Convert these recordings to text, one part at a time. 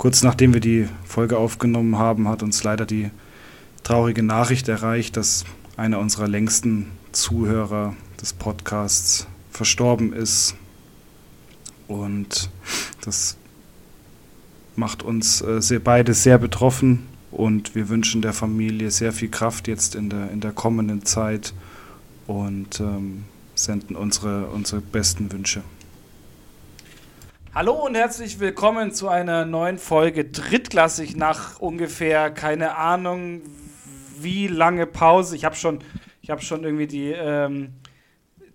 Kurz nachdem wir die Folge aufgenommen haben, hat uns leider die traurige Nachricht erreicht, dass einer unserer längsten Zuhörer des Podcasts verstorben ist. Und das macht uns äh, sehr, beide sehr betroffen und wir wünschen der Familie sehr viel Kraft jetzt in der, in der kommenden Zeit und ähm, senden unsere, unsere besten Wünsche. Hallo und herzlich willkommen zu einer neuen Folge drittklassig nach ungefähr keine Ahnung wie lange Pause. Ich habe schon, habe schon irgendwie die, ähm,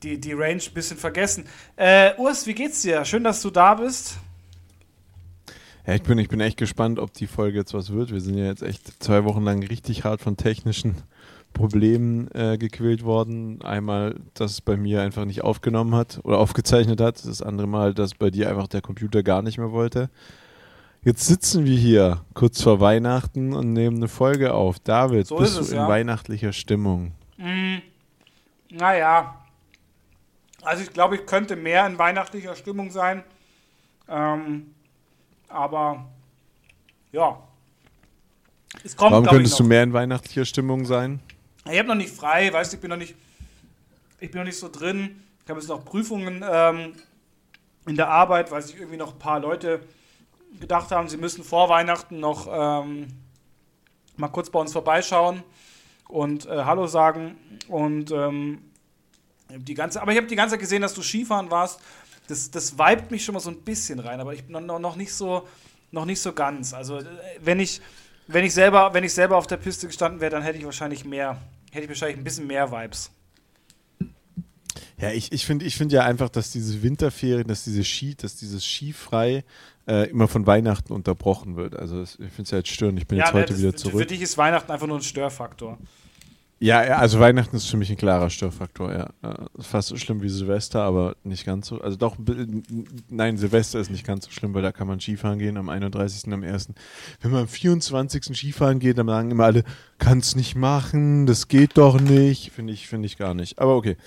die, die Range ein bisschen vergessen. Äh, Urs, wie geht's dir? Schön, dass du da bist. Ja, ich bin, ich bin echt gespannt, ob die Folge jetzt was wird. Wir sind ja jetzt echt zwei Wochen lang richtig hart von technischen Problemen äh, gequält worden. Einmal, dass es bei mir einfach nicht aufgenommen hat oder aufgezeichnet hat. Das andere Mal, dass bei dir einfach der Computer gar nicht mehr wollte. Jetzt sitzen wir hier kurz vor Weihnachten und nehmen eine Folge auf. David, so bist es, du in ja. weihnachtlicher Stimmung? Mm, naja. Also ich glaube, ich könnte mehr in weihnachtlicher Stimmung sein. Ähm, aber ja. Es kommt, Warum könntest du mehr in weihnachtlicher Stimmung sein? Ich habe noch nicht frei, weißt du, ich bin noch nicht, ich bin noch nicht so drin. Ich habe jetzt noch Prüfungen ähm, in der Arbeit, weil sich irgendwie noch ein paar Leute gedacht haben, sie müssen vor Weihnachten noch ähm, mal kurz bei uns vorbeischauen und äh, Hallo sagen. Und ähm, die ganze, aber ich habe die ganze Zeit gesehen, dass du Skifahren warst das, das vibet mich schon mal so ein bisschen rein, aber ich bin noch, noch, nicht, so, noch nicht so ganz. Also, äh, wenn ich, wenn, ich selber, wenn ich selber auf der Piste gestanden wäre, dann hätte ich wahrscheinlich mehr, hätte ich wahrscheinlich ein bisschen mehr Vibes. Ja, ich, ich finde ich find ja einfach, dass diese Winterferien, dass diese Ski, dass dieses Skifrei äh, immer von Weihnachten unterbrochen wird. Also ich finde es ja jetzt störend. Ich bin ja, jetzt heute ne, wieder zurück. Für dich ist Weihnachten einfach nur ein Störfaktor. Ja, also Weihnachten ist für mich ein klarer Störfaktor, ja. Fast so schlimm wie Silvester, aber nicht ganz so. Also doch, nein, Silvester ist nicht ganz so schlimm, weil da kann man Skifahren gehen am 31. am 1. Wenn man am 24. Skifahren geht, dann sagen immer alle, kannst nicht machen, das geht doch nicht. Finde ich, finde ich gar nicht. Aber okay.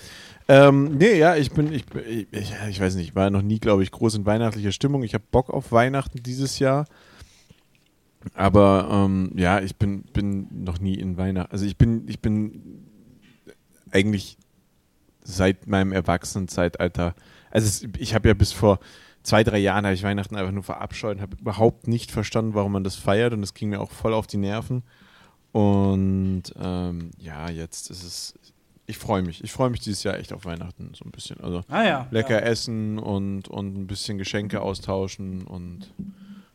Ähm, nee, ja, ich bin, ich, ich, ich weiß nicht, ich war noch nie, glaube ich, groß in weihnachtlicher Stimmung. Ich habe Bock auf Weihnachten dieses Jahr. Aber ähm, ja, ich bin, bin noch nie in Weihnachten. Also ich bin, ich bin eigentlich seit meinem Erwachsenenzeitalter, also es, ich habe ja bis vor zwei, drei Jahren habe ich Weihnachten einfach nur verabscheut und habe überhaupt nicht verstanden, warum man das feiert und es ging mir auch voll auf die Nerven. Und ähm, ja, jetzt ist es, ich freue mich. Ich freue mich dieses Jahr echt auf Weihnachten so ein bisschen. Also ah ja, lecker ja. essen und, und ein bisschen Geschenke austauschen und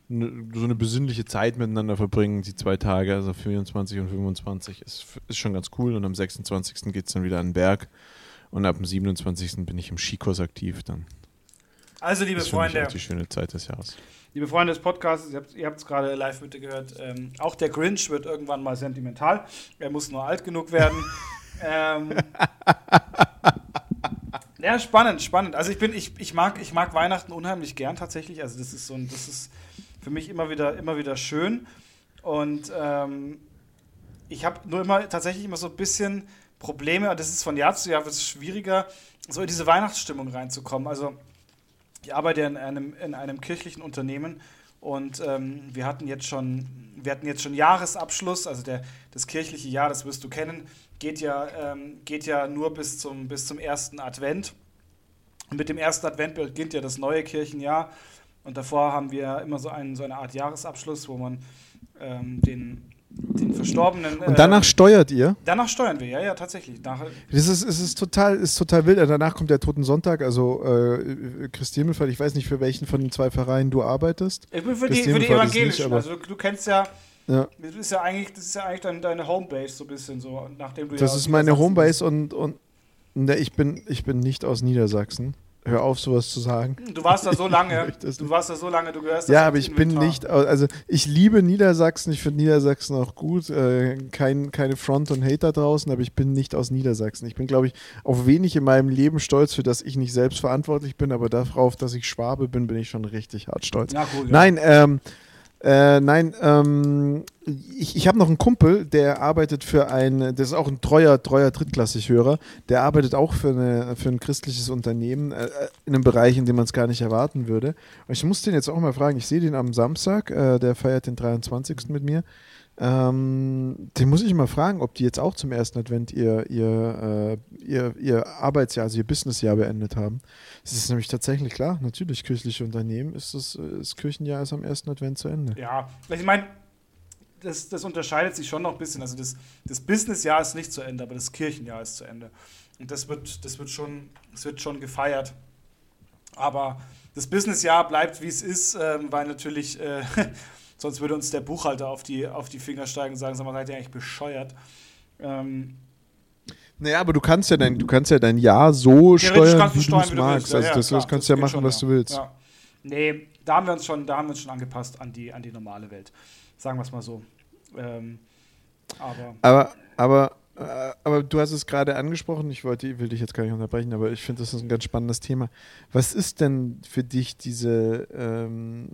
so eine besinnliche Zeit miteinander verbringen, die zwei Tage, also 24 und 25, ist, ist schon ganz cool. Und am 26. geht es dann wieder an den Berg. Und ab dem 27. bin ich im Skikurs aktiv. Also, liebe ist Freunde. Das die schöne Zeit des Jahres. Liebe Freunde des Podcasts, ihr habt es gerade live mit gehört. Ähm, auch der Grinch wird irgendwann mal sentimental. Er muss nur alt genug werden. ähm, ja, spannend, spannend. Also ich bin, ich, ich mag, ich mag Weihnachten unheimlich gern tatsächlich. Also das ist so ein, das ist für mich immer wieder, immer wieder schön. Und ähm, ich habe nur immer tatsächlich immer so ein bisschen Probleme, das ist von Jahr zu Jahr wird es schwieriger, so in diese Weihnachtsstimmung reinzukommen. Also ich arbeite ja in einem, in einem kirchlichen Unternehmen und ähm, wir hatten jetzt schon, wir hatten jetzt schon Jahresabschluss, also der, das kirchliche Jahr, das wirst du kennen, geht ja, ähm, geht ja nur bis zum, bis zum ersten Advent. Und mit dem ersten Advent beginnt ja das neue Kirchenjahr. Und davor haben wir immer so, einen, so eine Art Jahresabschluss, wo man ähm, den, den Verstorbenen. Äh, und danach steuert ihr? Danach steuern wir, ja, ja, tatsächlich. Nach, das ist, es ist, total, ist total wild. Danach kommt der Toten Sonntag, also äh, Christi Himmelfahrt. Ich weiß nicht, für welchen von den zwei Vereinen du arbeitest. Ich bin für, die, für die evangelischen. Nicht, also du kennst ja. Ja. Das ist ja eigentlich, das ist ja eigentlich deine, deine Homebase, so ein bisschen so, nachdem du Das ja ist meine Homebase und, und ne, ich, bin, ich bin nicht aus Niedersachsen. Hör auf, sowas zu sagen. Du warst da so lange. du warst da so lange, du gehörst Ja, aber ich bin nicht, also ich liebe Niedersachsen, ich finde Niedersachsen auch gut. Äh, kein, keine Front und Hater draußen, aber ich bin nicht aus Niedersachsen. Ich bin, glaube ich, auf wenig in meinem Leben stolz, für das ich nicht selbst verantwortlich bin, aber darauf, dass ich Schwabe bin, bin ich schon richtig hart stolz. Ja, cool, ja. Nein, ähm, äh, nein, ähm, ich, ich habe noch einen Kumpel, der arbeitet für ein, das ist auch ein treuer, treuer Drittklassig-Hörer, der arbeitet auch für, eine, für ein christliches Unternehmen äh, in einem Bereich, in dem man es gar nicht erwarten würde. Und ich muss den jetzt auch mal fragen, ich sehe den am Samstag, äh, der feiert den 23. mit mir. Ähm, den muss ich mal fragen, ob die jetzt auch zum ersten Advent ihr, ihr, äh, ihr, ihr Arbeitsjahr, also ihr Businessjahr beendet haben. Es ist nämlich tatsächlich klar, natürlich kirchliche Unternehmen ist das, das Kirchenjahr ist am ersten Advent zu Ende. Ja, ich meine, das, das unterscheidet sich schon noch ein bisschen. Also das, das Businessjahr ist nicht zu Ende, aber das Kirchenjahr ist zu Ende. Und das wird, das wird, schon, das wird schon gefeiert. Aber das Businessjahr bleibt, wie es ist, ähm, weil natürlich, äh, sonst würde uns der Buchhalter auf die, auf die Finger steigen und sagen, sag mal, seid ihr eigentlich bescheuert? Ähm, naja, aber du kannst ja dein, du kannst ja dein Jahr so steuern, wie du es magst. Ja, also das, klar, das kannst du ja machen, schon, was du willst. Ja. Nee, da haben wir uns schon, da haben wir uns schon angepasst an die, an die normale Welt. Sagen wir es mal so. Ähm, aber, aber, aber, äh, aber du hast es gerade angesprochen, ich wollte, will dich jetzt gar nicht unterbrechen, aber ich finde, das ist ein ganz spannendes Thema. Was ist denn für dich diese ähm,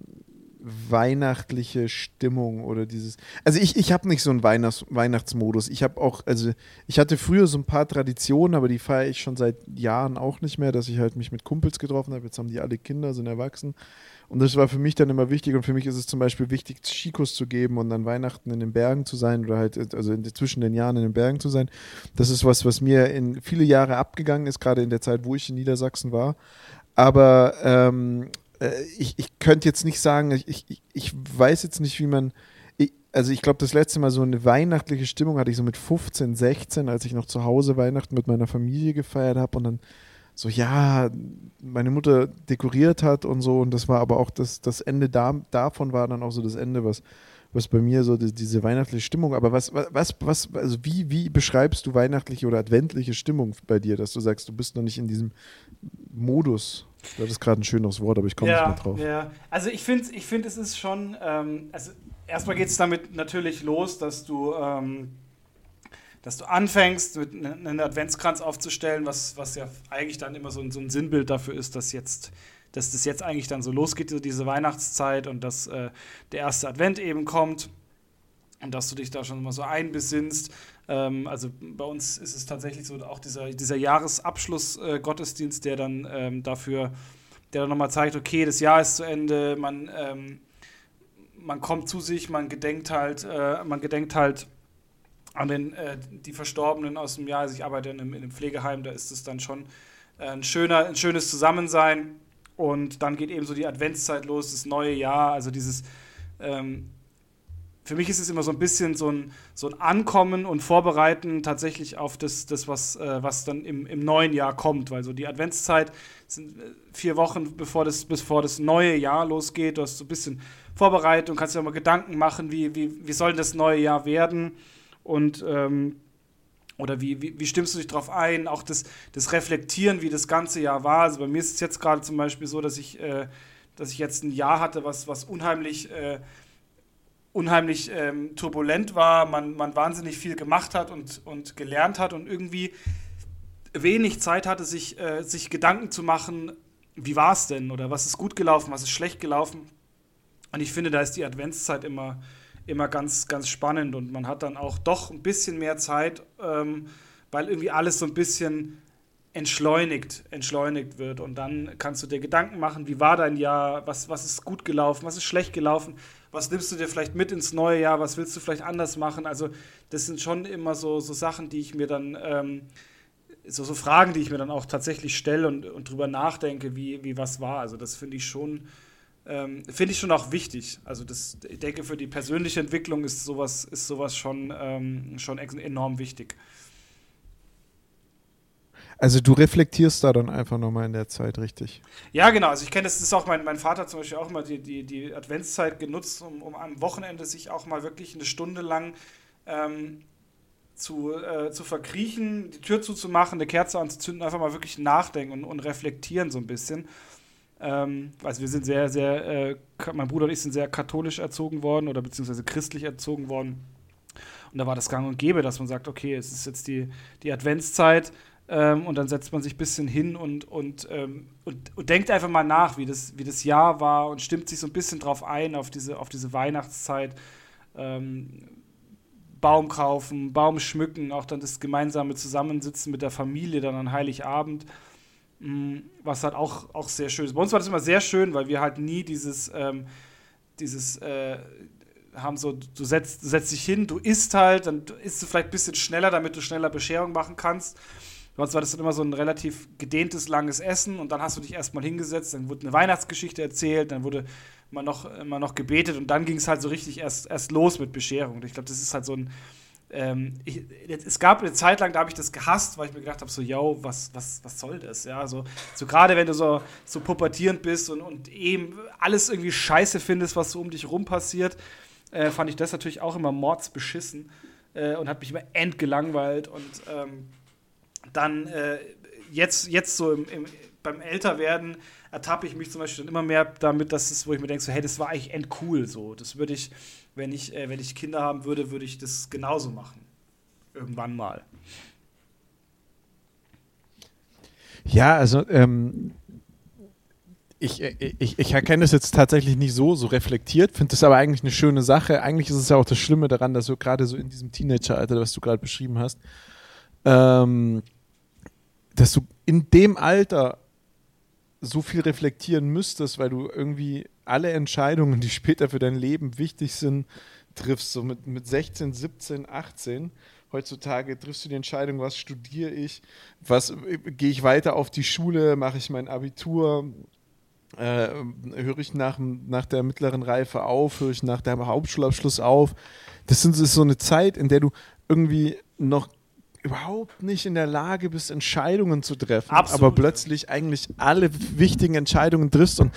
weihnachtliche Stimmung oder dieses. Also ich, ich habe nicht so einen Weihnachts Weihnachtsmodus. Ich habe auch, also ich hatte früher so ein paar Traditionen, aber die feiere ich schon seit Jahren auch nicht mehr, dass ich halt mich mit Kumpels getroffen habe. Jetzt haben die alle Kinder, sind erwachsen. Und das war für mich dann immer wichtig. Und für mich ist es zum Beispiel wichtig, Skikurs zu geben und dann Weihnachten in den Bergen zu sein oder halt, also in, zwischen den Jahren in den Bergen zu sein. Das ist was, was mir in viele Jahre abgegangen ist, gerade in der Zeit, wo ich in Niedersachsen war. Aber ähm, äh, ich, ich könnte jetzt nicht sagen, ich, ich, ich weiß jetzt nicht, wie man. Ich, also ich glaube, das letzte Mal so eine weihnachtliche Stimmung hatte ich so mit 15, 16, als ich noch zu Hause Weihnachten mit meiner Familie gefeiert habe und dann so, ja, meine Mutter dekoriert hat und so. Und das war aber auch das, das Ende da, davon war dann auch so das Ende, was, was bei mir so die, diese weihnachtliche Stimmung. Aber was, was, was, also wie, wie beschreibst du weihnachtliche oder adventliche Stimmung bei dir, dass du sagst, du bist noch nicht in diesem Modus? Das ist gerade ein schönes Wort, aber ich komme ja, nicht mehr drauf. Ja, also ich finde, ich find, es ist schon, ähm, also erstmal geht es damit natürlich los, dass du, ähm, dass du anfängst, mit einen Adventskranz aufzustellen, was, was ja eigentlich dann immer so ein, so ein Sinnbild dafür ist, dass jetzt dass das jetzt eigentlich dann so losgeht, diese Weihnachtszeit und dass äh, der erste Advent eben kommt und dass du dich da schon mal so einbesinnst. Ähm, also bei uns ist es tatsächlich so, auch dieser, dieser Jahresabschluss-Gottesdienst, äh, der dann ähm, dafür, der dann nochmal zeigt, okay, das Jahr ist zu Ende, man, ähm, man kommt zu sich, man gedenkt halt, äh, man gedenkt halt an den, äh, die Verstorbenen aus dem Jahr. Also ich arbeite in einem, in einem Pflegeheim, da ist es dann schon äh, ein, schöner, ein schönes Zusammensein. Und dann geht eben so die Adventszeit los, das neue Jahr, also dieses ähm, für mich ist es immer so ein bisschen so ein, so ein Ankommen und Vorbereiten tatsächlich auf das, das was, äh, was dann im, im neuen Jahr kommt. Weil so die Adventszeit sind äh, vier Wochen, bevor das, bevor das neue Jahr losgeht. Du hast so ein bisschen Vorbereitung, kannst dir auch mal Gedanken machen, wie, wie, wie soll das neue Jahr werden und ähm, oder wie, wie, wie, stimmst du dich darauf ein? Auch das, das Reflektieren, wie das ganze Jahr war. Also bei mir ist es jetzt gerade zum Beispiel so, dass ich, äh, dass ich jetzt ein Jahr hatte, was, was unheimlich äh, unheimlich ähm, turbulent war, man, man wahnsinnig viel gemacht hat und, und gelernt hat und irgendwie wenig Zeit hatte, sich, äh, sich Gedanken zu machen, wie war es denn oder was ist gut gelaufen, was ist schlecht gelaufen. Und ich finde, da ist die Adventszeit immer, immer ganz, ganz spannend und man hat dann auch doch ein bisschen mehr Zeit, ähm, weil irgendwie alles so ein bisschen entschleunigt, entschleunigt wird. Und dann kannst du dir Gedanken machen, wie war dein Jahr, was, was ist gut gelaufen, was ist schlecht gelaufen was nimmst du dir vielleicht mit ins neue Jahr, was willst du vielleicht anders machen? Also das sind schon immer so, so Sachen, die ich mir dann, ähm, so, so Fragen, die ich mir dann auch tatsächlich stelle und, und drüber nachdenke, wie, wie was war. Also das finde ich schon, ähm, finde ich schon auch wichtig. Also das, ich denke, für die persönliche Entwicklung ist sowas, ist sowas schon, ähm, schon enorm wichtig. Also du reflektierst da dann einfach nochmal in der Zeit, richtig? Ja, genau. Also ich kenne das, ist auch mein, mein Vater zum Beispiel auch immer die, die, die Adventszeit genutzt, um, um am Wochenende sich auch mal wirklich eine Stunde lang ähm, zu, äh, zu verkriechen, die Tür zuzumachen, eine Kerze anzuzünden, einfach mal wirklich nachdenken und, und reflektieren so ein bisschen. Ähm, also wir sind sehr, sehr, äh, mein Bruder und ich sind sehr katholisch erzogen worden oder beziehungsweise christlich erzogen worden. Und da war das gang und gäbe, dass man sagt, okay, es ist jetzt die, die Adventszeit, ähm, und dann setzt man sich ein bisschen hin und, und, ähm, und, und, denkt einfach mal nach, wie das, wie das Jahr war und stimmt sich so ein bisschen drauf ein, auf diese, auf diese Weihnachtszeit. ähm, Baum kaufen, Baum schmücken, auch dann das gemeinsame Zusammensitzen mit der Familie dann an Heiligabend, mh, mm, was halt auch, auch sehr schön ist. Bei uns war das immer sehr schön, weil wir halt nie dieses, ähm, dieses äh, haben so, du setzt, setzt dich hin, du isst halt, dann isst du vielleicht ein bisschen schneller, damit du schneller Bescherung machen kannst. Sonst war das dann immer so ein relativ gedehntes, langes Essen und dann hast du dich erstmal hingesetzt, dann wurde eine Weihnachtsgeschichte erzählt, dann wurde immer noch, immer noch gebetet und dann ging es halt so richtig erst, erst los mit Bescherung. Ich glaube, das ist halt so ein. Ähm, ich, es gab eine Zeit lang, da habe ich das gehasst, weil ich mir gedacht habe, so, yo, was, was, was soll das? Ja, so, so gerade wenn du so, so pubertierend bist und, und eben alles irgendwie scheiße findest, was so um dich rum passiert, äh, fand ich das natürlich auch immer mordsbeschissen äh, und hat mich immer entgelangweilt und ähm, dann äh, jetzt, jetzt so im, im, beim Älterwerden ertappe ich mich zum Beispiel immer mehr damit, dass es, wo ich mir denke, so, hey, das war eigentlich endcool so. Das würde ich, wenn ich, äh, wenn ich Kinder haben würde, würde ich das genauso machen. Irgendwann mal. Ja, also ähm, ich, ich, ich erkenne es jetzt tatsächlich nicht so, so reflektiert, finde das aber eigentlich eine schöne Sache. Eigentlich ist es ja auch das Schlimme daran, dass du gerade so in diesem Teenageralter, was du gerade beschrieben hast, ähm, dass du in dem Alter so viel reflektieren müsstest, weil du irgendwie alle Entscheidungen, die später für dein Leben wichtig sind, triffst. So mit, mit 16, 17, 18. Heutzutage triffst du die Entscheidung, was studiere ich, was gehe ich weiter auf die Schule, mache ich mein Abitur, äh, höre ich nach, nach der mittleren Reife auf, höre ich nach dem Hauptschulabschluss auf. Das, ist so eine Zeit, in der du irgendwie noch überhaupt nicht in der Lage bist, Entscheidungen zu treffen, Absolut. aber plötzlich eigentlich alle wichtigen Entscheidungen triffst. Und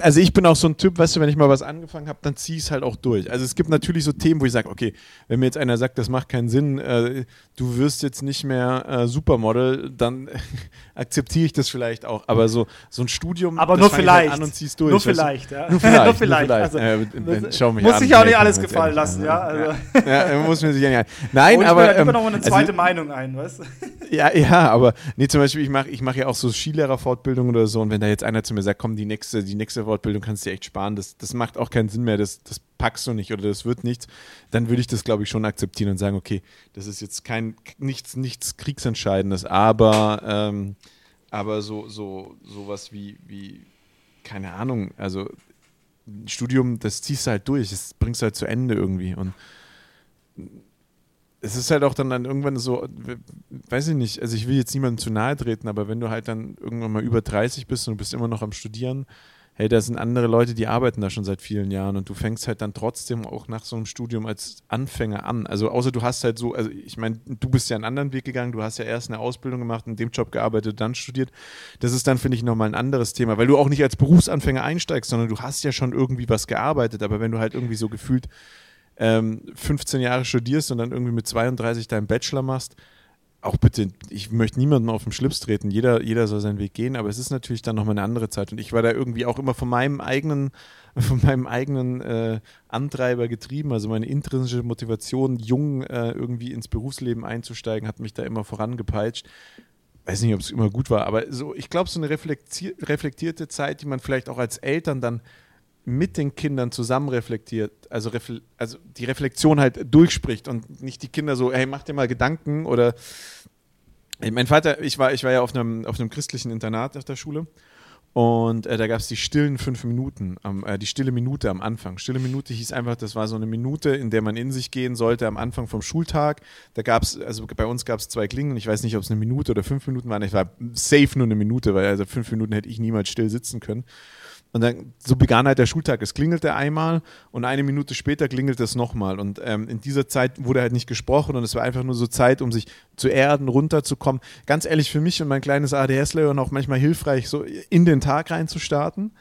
also ich bin auch so ein Typ, weißt du, wenn ich mal was angefangen habe, dann zieh ich es halt auch durch. Also es gibt natürlich so Themen, wo ich sage, okay, wenn mir jetzt einer sagt, das macht keinen Sinn, äh, du wirst jetzt nicht mehr äh, Supermodel, dann akzeptiere ich das vielleicht auch. Aber so, so ein Studium, aber nur halt vielleicht. Halt an und ziehst durch. Nur vielleicht, ja. Nur vielleicht. nur vielleicht. Also, äh, schau mich muss sich auch nicht alles gefallen lassen, ja. Also. ja. ja muss mir sich ja nicht. Nein, oh, aber. Ich ähm, noch eine zweite also, Meinung ein, weißt du? Ja, ja, aber nee, zum Beispiel, ich mache ich mach ja auch so Skilehrerfortbildung oder so und wenn da jetzt einer zu mir sagt, komm, die nächste, die nächste Fortbildung kannst du dir echt sparen, das, das macht auch keinen Sinn mehr, das, das packst du nicht oder das wird nichts, dann würde ich das, glaube ich, schon akzeptieren und sagen, okay, das ist jetzt kein, nichts, nichts Kriegsentscheidendes, aber, ähm, aber so, so, sowas wie, wie, keine Ahnung, also Studium, das ziehst du halt durch, das bringst du halt zu Ende irgendwie und es ist halt auch dann, dann irgendwann so, weiß ich nicht, also ich will jetzt niemandem zu nahe treten, aber wenn du halt dann irgendwann mal über 30 bist und du bist immer noch am Studieren, hey, da sind andere Leute, die arbeiten da schon seit vielen Jahren und du fängst halt dann trotzdem auch nach so einem Studium als Anfänger an. Also außer du hast halt so, also ich meine, du bist ja einen anderen Weg gegangen, du hast ja erst eine Ausbildung gemacht, in dem Job gearbeitet, dann studiert. Das ist dann, finde ich, nochmal ein anderes Thema, weil du auch nicht als Berufsanfänger einsteigst, sondern du hast ja schon irgendwie was gearbeitet, aber wenn du halt irgendwie so gefühlt ähm, 15 Jahre studierst und dann irgendwie mit 32 deinen Bachelor machst, auch bitte, ich möchte niemandem auf den Schlips treten, jeder, jeder soll seinen Weg gehen, aber es ist natürlich dann nochmal eine andere Zeit. Und ich war da irgendwie auch immer von meinem eigenen, von meinem eigenen äh, Antreiber getrieben, also meine intrinsische Motivation, jung äh, irgendwie ins Berufsleben einzusteigen, hat mich da immer vorangepeitscht. Weiß nicht, ob es immer gut war, aber so, ich glaube, so eine reflektierte Zeit, die man vielleicht auch als Eltern dann mit den Kindern zusammen reflektiert, also, refle also die Reflexion halt durchspricht und nicht die Kinder so, hey, mach dir mal Gedanken oder mein Vater, ich war, ich war ja auf einem, auf einem christlichen Internat auf der Schule und äh, da gab es die stillen fünf Minuten, am, äh, die stille Minute am Anfang. Stille Minute hieß einfach, das war so eine Minute, in der man in sich gehen sollte am Anfang vom Schultag. Da gab es, also bei uns gab es zwei Klingen. Ich weiß nicht, ob es eine Minute oder fünf Minuten waren. Ich war safe nur eine Minute, weil also fünf Minuten hätte ich niemals still sitzen können. Und dann, so begann halt der Schultag. Es klingelte einmal und eine Minute später klingelte es nochmal. Und ähm, in dieser Zeit wurde halt nicht gesprochen und es war einfach nur so Zeit, um sich zu erden, runterzukommen. Ganz ehrlich, für mich und mein kleines ADS-Lehr auch manchmal hilfreich, so in den Tag reinzustarten.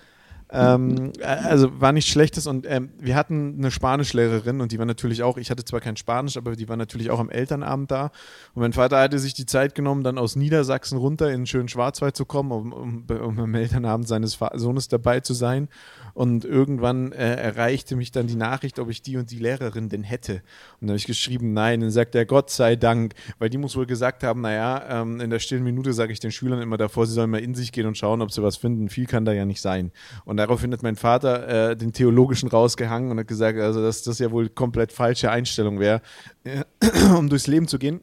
Ähm, äh, also war nichts Schlechtes und ähm, wir hatten eine Spanischlehrerin und die war natürlich auch, ich hatte zwar kein Spanisch, aber die war natürlich auch am Elternabend da. Und mein Vater hatte sich die Zeit genommen, dann aus Niedersachsen runter in den schönen Schwarzwald zu kommen, um, um, um am Elternabend seines Sohnes dabei zu sein. Und irgendwann äh, erreichte mich dann die Nachricht, ob ich die und die Lehrerin denn hätte. Und dann habe ich geschrieben, nein. Und dann sagt er, Gott sei Dank, weil die muss wohl gesagt haben, naja, ähm, in der stillen Minute sage ich den Schülern immer davor, sie sollen mal in sich gehen und schauen, ob sie was finden. Viel kann da ja nicht sein. Und daraufhin hat mein Vater äh, den Theologischen rausgehangen und hat gesagt, also dass das ja wohl komplett falsche Einstellung wäre, äh, um durchs Leben zu gehen.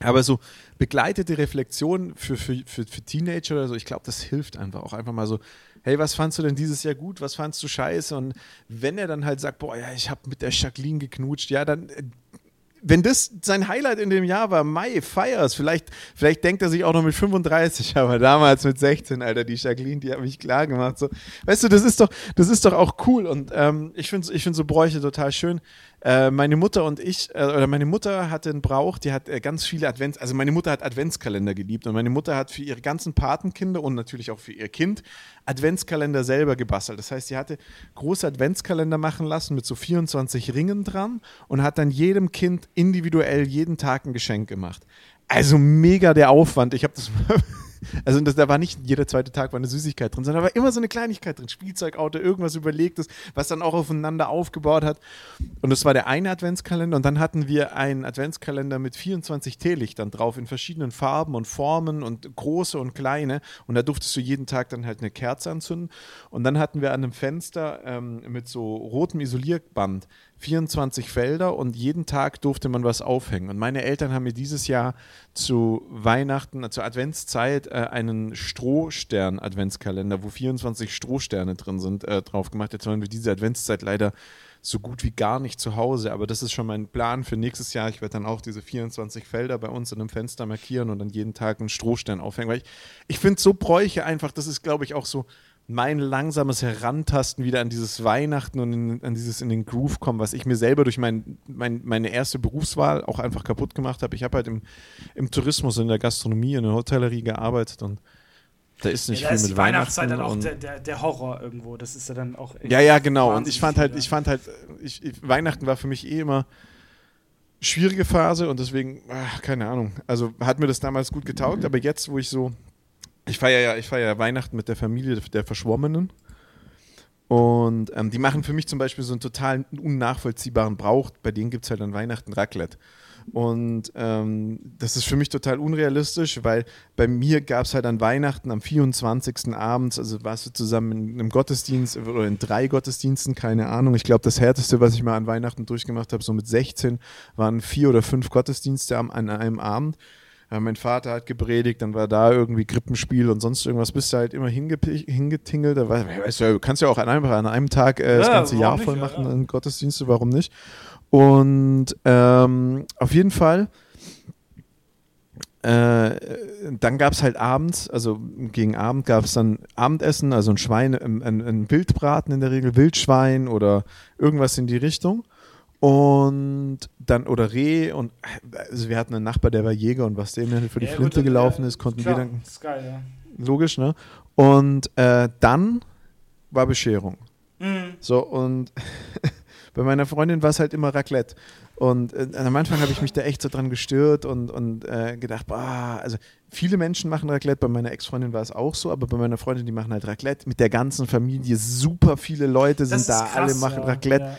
Aber so begleitete Reflexion für, für, für, für Teenager oder so, ich glaube, das hilft einfach auch einfach mal so, hey, was fandst du denn dieses Jahr gut, was fandst du scheiße? Und wenn er dann halt sagt, boah, ja, ich habe mit der Jacqueline geknutscht, ja, dann äh, wenn das sein Highlight in dem Jahr war, Mai, Fires, vielleicht, vielleicht denkt er sich auch noch mit 35, aber damals mit 16, Alter, die Jacqueline, die hat mich klar gemacht. So, weißt du, das ist doch, das ist doch auch cool und ähm, ich finde ich find so Bräuche total schön. Äh, meine Mutter und ich, äh, oder meine Mutter hatte einen Brauch, die hat äh, ganz viele Advents, also meine Mutter hat Adventskalender geliebt und meine Mutter hat für ihre ganzen Patenkinder und natürlich auch für ihr Kind Adventskalender selber gebastelt. Das heißt, sie hatte große Adventskalender machen lassen mit so 24 Ringen dran und hat dann jedem Kind individuell jeden Tag ein Geschenk gemacht. Also mega der Aufwand. Ich habe das Also das, da war nicht jeder zweite Tag war eine Süßigkeit drin, sondern da war immer so eine Kleinigkeit drin. Spielzeugauto, irgendwas überlegtes, was dann auch aufeinander aufgebaut hat. Und das war der eine Adventskalender. Und dann hatten wir einen Adventskalender mit 24 Teelichtern drauf in verschiedenen Farben und Formen und große und kleine. Und da durftest du jeden Tag dann halt eine Kerze anzünden. Und dann hatten wir an einem Fenster ähm, mit so rotem Isolierband 24 Felder und jeden Tag durfte man was aufhängen. Und meine Eltern haben mir dieses Jahr zu Weihnachten, zur Adventszeit äh, einen Strohstern-Adventskalender, wo 24 Strohsterne drin sind, äh, drauf gemacht. Jetzt waren wir diese Adventszeit leider so gut wie gar nicht zu Hause, aber das ist schon mein Plan für nächstes Jahr. Ich werde dann auch diese 24 Felder bei uns in einem Fenster markieren und dann jeden Tag einen Strohstern aufhängen, weil ich, ich finde so Bräuche einfach, das ist glaube ich auch so mein langsames Herantasten wieder an dieses Weihnachten und in, an dieses in den Groove kommen, was ich mir selber durch mein, mein meine erste Berufswahl auch einfach kaputt gemacht habe. Ich habe halt im, im Tourismus, in der Gastronomie, in der Hotellerie gearbeitet und da ist nicht ja, da viel ist mit Weihnachtszeit dann auch der, der, der, Horror irgendwo. Das ist ja dann auch. Ja, ja, genau. Und ich fand halt, ich fand halt, ich, Weihnachten war für mich eh immer schwierige Phase und deswegen, ach, keine Ahnung. Also hat mir das damals gut getaugt, aber jetzt, wo ich so ich feiere ja, ich feiere ja Weihnachten mit der Familie der Verschwommenen. Und ähm, die machen für mich zum Beispiel so einen total unnachvollziehbaren Brauch. Bei denen gibt es halt an Weihnachten Raclette. Und ähm, das ist für mich total unrealistisch, weil bei mir gab es halt an Weihnachten am 24. abends, also warst du zusammen in einem Gottesdienst oder in drei Gottesdiensten, keine Ahnung. Ich glaube, das härteste, was ich mal an Weihnachten durchgemacht habe, so mit 16, waren vier oder fünf Gottesdienste an einem Abend. Ja, mein Vater hat gepredigt, dann war da irgendwie Krippenspiel und sonst irgendwas, bist du halt immer hingetingelt. Da war, weißt du, kannst ja auch an einem, an einem Tag äh, das ganze Jahr voll machen ja, ja. in Gottesdienste, warum nicht? Und ähm, auf jeden Fall, äh, dann gab es halt abends, also gegen Abend gab es dann Abendessen, also ein Schwein, ein, ein Wildbraten in der Regel, Wildschwein oder irgendwas in die Richtung. Und dann, oder Reh, und also wir hatten einen Nachbar, der war Jäger und was dem dann für die ja, Flinte gut, gelaufen ja, ist, konnten klar, wir dann. Ist geil, ja. Logisch, ne? Und äh, dann war Bescherung. Mhm. So, und bei meiner Freundin war es halt immer Raclette. Und äh, am Anfang habe ich mich da echt so dran gestört und, und äh, gedacht, boah, also viele Menschen machen Raclette, bei meiner Ex-Freundin war es auch so, aber bei meiner Freundin, die machen halt Raclette mit der ganzen Familie, super viele Leute sind da, krass, alle machen ja, Raclette. Ja.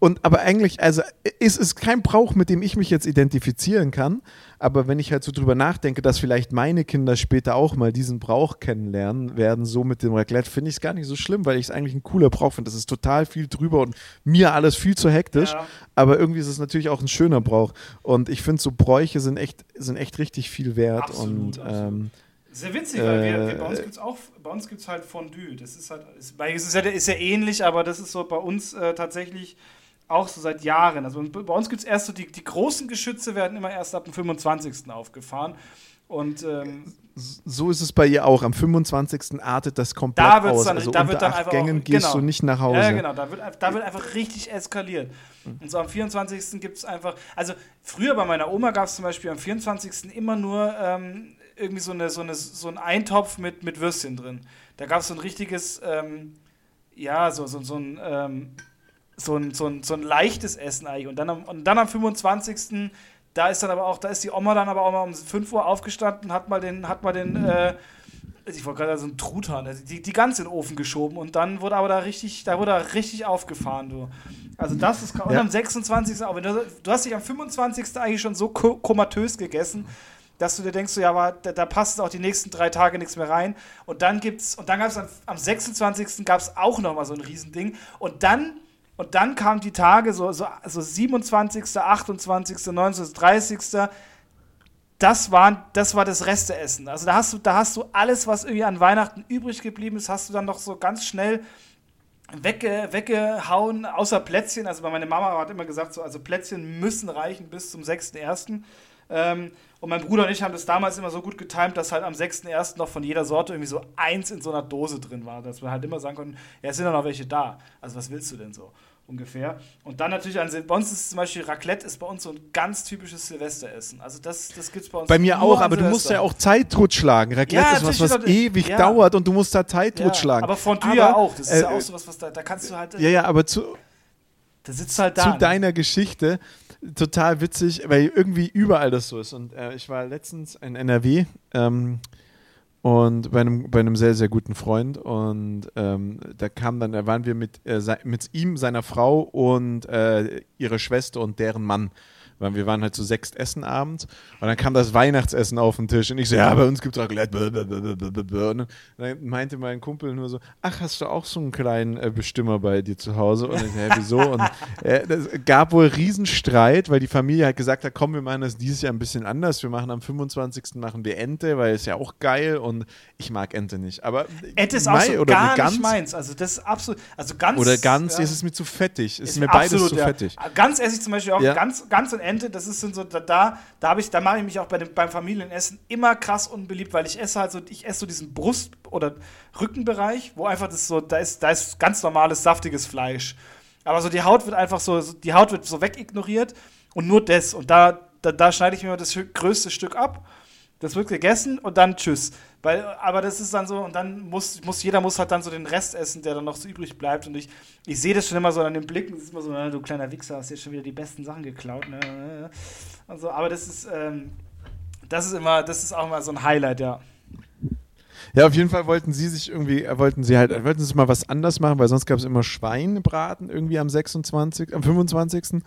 Und aber eigentlich, also ist es kein Brauch, mit dem ich mich jetzt identifizieren kann. Aber wenn ich halt so drüber nachdenke, dass vielleicht meine Kinder später auch mal diesen Brauch kennenlernen werden, so mit dem Raclette, finde ich es gar nicht so schlimm, weil ich es eigentlich ein cooler Brauch finde. Das ist total viel drüber und mir alles viel zu hektisch. Ja. Aber irgendwie ist es natürlich auch ein schöner Brauch. Und ich finde, so Bräuche sind echt, sind echt richtig viel wert. Absolut, und ähm, sehr witzig, weil wir, wir, bei uns gibt es auch, bei uns gibt halt Fondue. Das ist halt, ist, ist, ja, ist ja ähnlich, aber das ist so bei uns äh, tatsächlich auch so seit Jahren. Also bei uns gibt es erst so, die, die großen Geschütze werden immer erst ab dem 25. aufgefahren. Und ähm, so ist es bei ihr auch. Am 25. artet das komplett da aus. Dann, also da wird dann einfach Gängen auch, gehst genau. du nicht nach Hause. Ja, genau. Da wird, da wird einfach richtig eskaliert. Mhm. Und so am 24. gibt es einfach. Also früher bei meiner Oma gab es zum Beispiel am 24. immer nur ähm, irgendwie so, eine, so, eine, so einen Eintopf mit, mit Würstchen drin. Da gab es so ein richtiges, ähm, ja, so, so, so ein. So ein, so ein, so ein leichtes Essen eigentlich. Und dann, am, und dann am 25. Da ist dann aber auch, da ist die Oma dann aber auch mal um 5 Uhr aufgestanden, hat mal den, hat mal den, äh, ich wollte gerade so einen Truthahn, also die, die ganz in den Ofen geschoben und dann wurde aber da richtig, da wurde da richtig aufgefahren, du. Also das ist, und ja. am 26. auch, wenn du, du hast dich am 25. eigentlich schon so komatös gegessen, dass du dir denkst, so, ja, aber da, da passt auch die nächsten drei Tage nichts mehr rein. Und dann gibt's, und dann gab es am, am 26. gab es auch nochmal so ein Riesending. Und dann, und dann kamen die Tage, so, so, so 27., 28., 19., 30., das, waren, das war das Resteessen. Also da hast du, da hast du alles, was irgendwie an Weihnachten übrig geblieben ist, hast du dann noch so ganz schnell wegge, weggehauen, außer Plätzchen. Also meine Mama hat immer gesagt, so, also Plätzchen müssen reichen bis zum 6.1. Ähm, und mein Bruder und ich haben das damals immer so gut getimt, dass halt am 6.1. noch von jeder Sorte irgendwie so eins in so einer Dose drin war. Dass wir halt immer sagen konnten, ja, es sind ja noch welche da. Also was willst du denn so? ungefähr. Und dann natürlich an bei uns ist zum Beispiel Raclette ist bei uns so ein ganz typisches Silvesteressen. Also das, das gibt es bei uns. Bei mir auch, aber du musst ja auch Zeit totschlagen. Raclette ja, ist was, was das, ewig ja. dauert und du musst da Zeit ja, totschlagen. Aber Fondue ja auch. Das ist äh, ja auch sowas, was da, da kannst du halt. Ja, ja, aber zu. Da sitzt halt da. Zu ne? deiner Geschichte total witzig, weil irgendwie überall das so ist. Und äh, ich war letztens in NRW. Ähm, und bei einem, bei einem sehr, sehr guten Freund. Und ähm, da kam dann, da waren wir mit, äh, mit ihm, seiner Frau und äh, ihrer Schwester und deren Mann weil wir waren halt zu so sechst Essen abends und dann kam das Weihnachtsessen auf den Tisch und ich so, ja, bei uns gibt es Raclette. Und dann meinte mein Kumpel nur so, ach, hast du auch so einen kleinen äh, Bestimmer bei dir zu Hause? Und ich so, hä, wieso? Und äh, es gab wohl Riesenstreit, weil die Familie halt gesagt hat, komm, wir machen das dieses Jahr ein bisschen anders. Wir machen am 25. machen wir Ente, weil es ja auch geil und ich mag Ente nicht. Aber Ente ist auch so oder gar Gans, nicht meins. Also das ist absolut, also ganz oder Gans ja, ist es mir zu fettig. Ist, ist mir beides absolut, zu ja. fettig. Ganz esse ich zum Beispiel auch ja. ganz, ganz und Ente, das ist so, da, da, da habe ich, da mache ich mich auch bei dem, beim Familienessen immer krass unbeliebt, weil ich esse halt so, ich esse so diesen Brust- oder Rückenbereich, wo einfach das so, da ist, da ist ganz normales, saftiges Fleisch. Aber so die Haut wird einfach so, die Haut wird so wegignoriert und nur das. Und da, da, da schneide ich mir das größte Stück ab. Das wird gegessen und dann tschüss. Weil, aber das ist dann so, und dann muss, muss jeder muss halt dann so den Rest essen, der dann noch so übrig bleibt. Und ich, ich sehe das schon immer so an den Blicken, das ist immer so, na, du kleiner Wichser, hast jetzt schon wieder die besten Sachen geklaut. Ne? Und so, aber das ist, ähm, das ist immer, das ist auch immer so ein Highlight, ja. Ja, auf jeden Fall wollten sie sich irgendwie, äh, wollten sie halt, wollten sie mal was anders machen, weil sonst gab es immer Schweinebraten irgendwie am 26., am 25.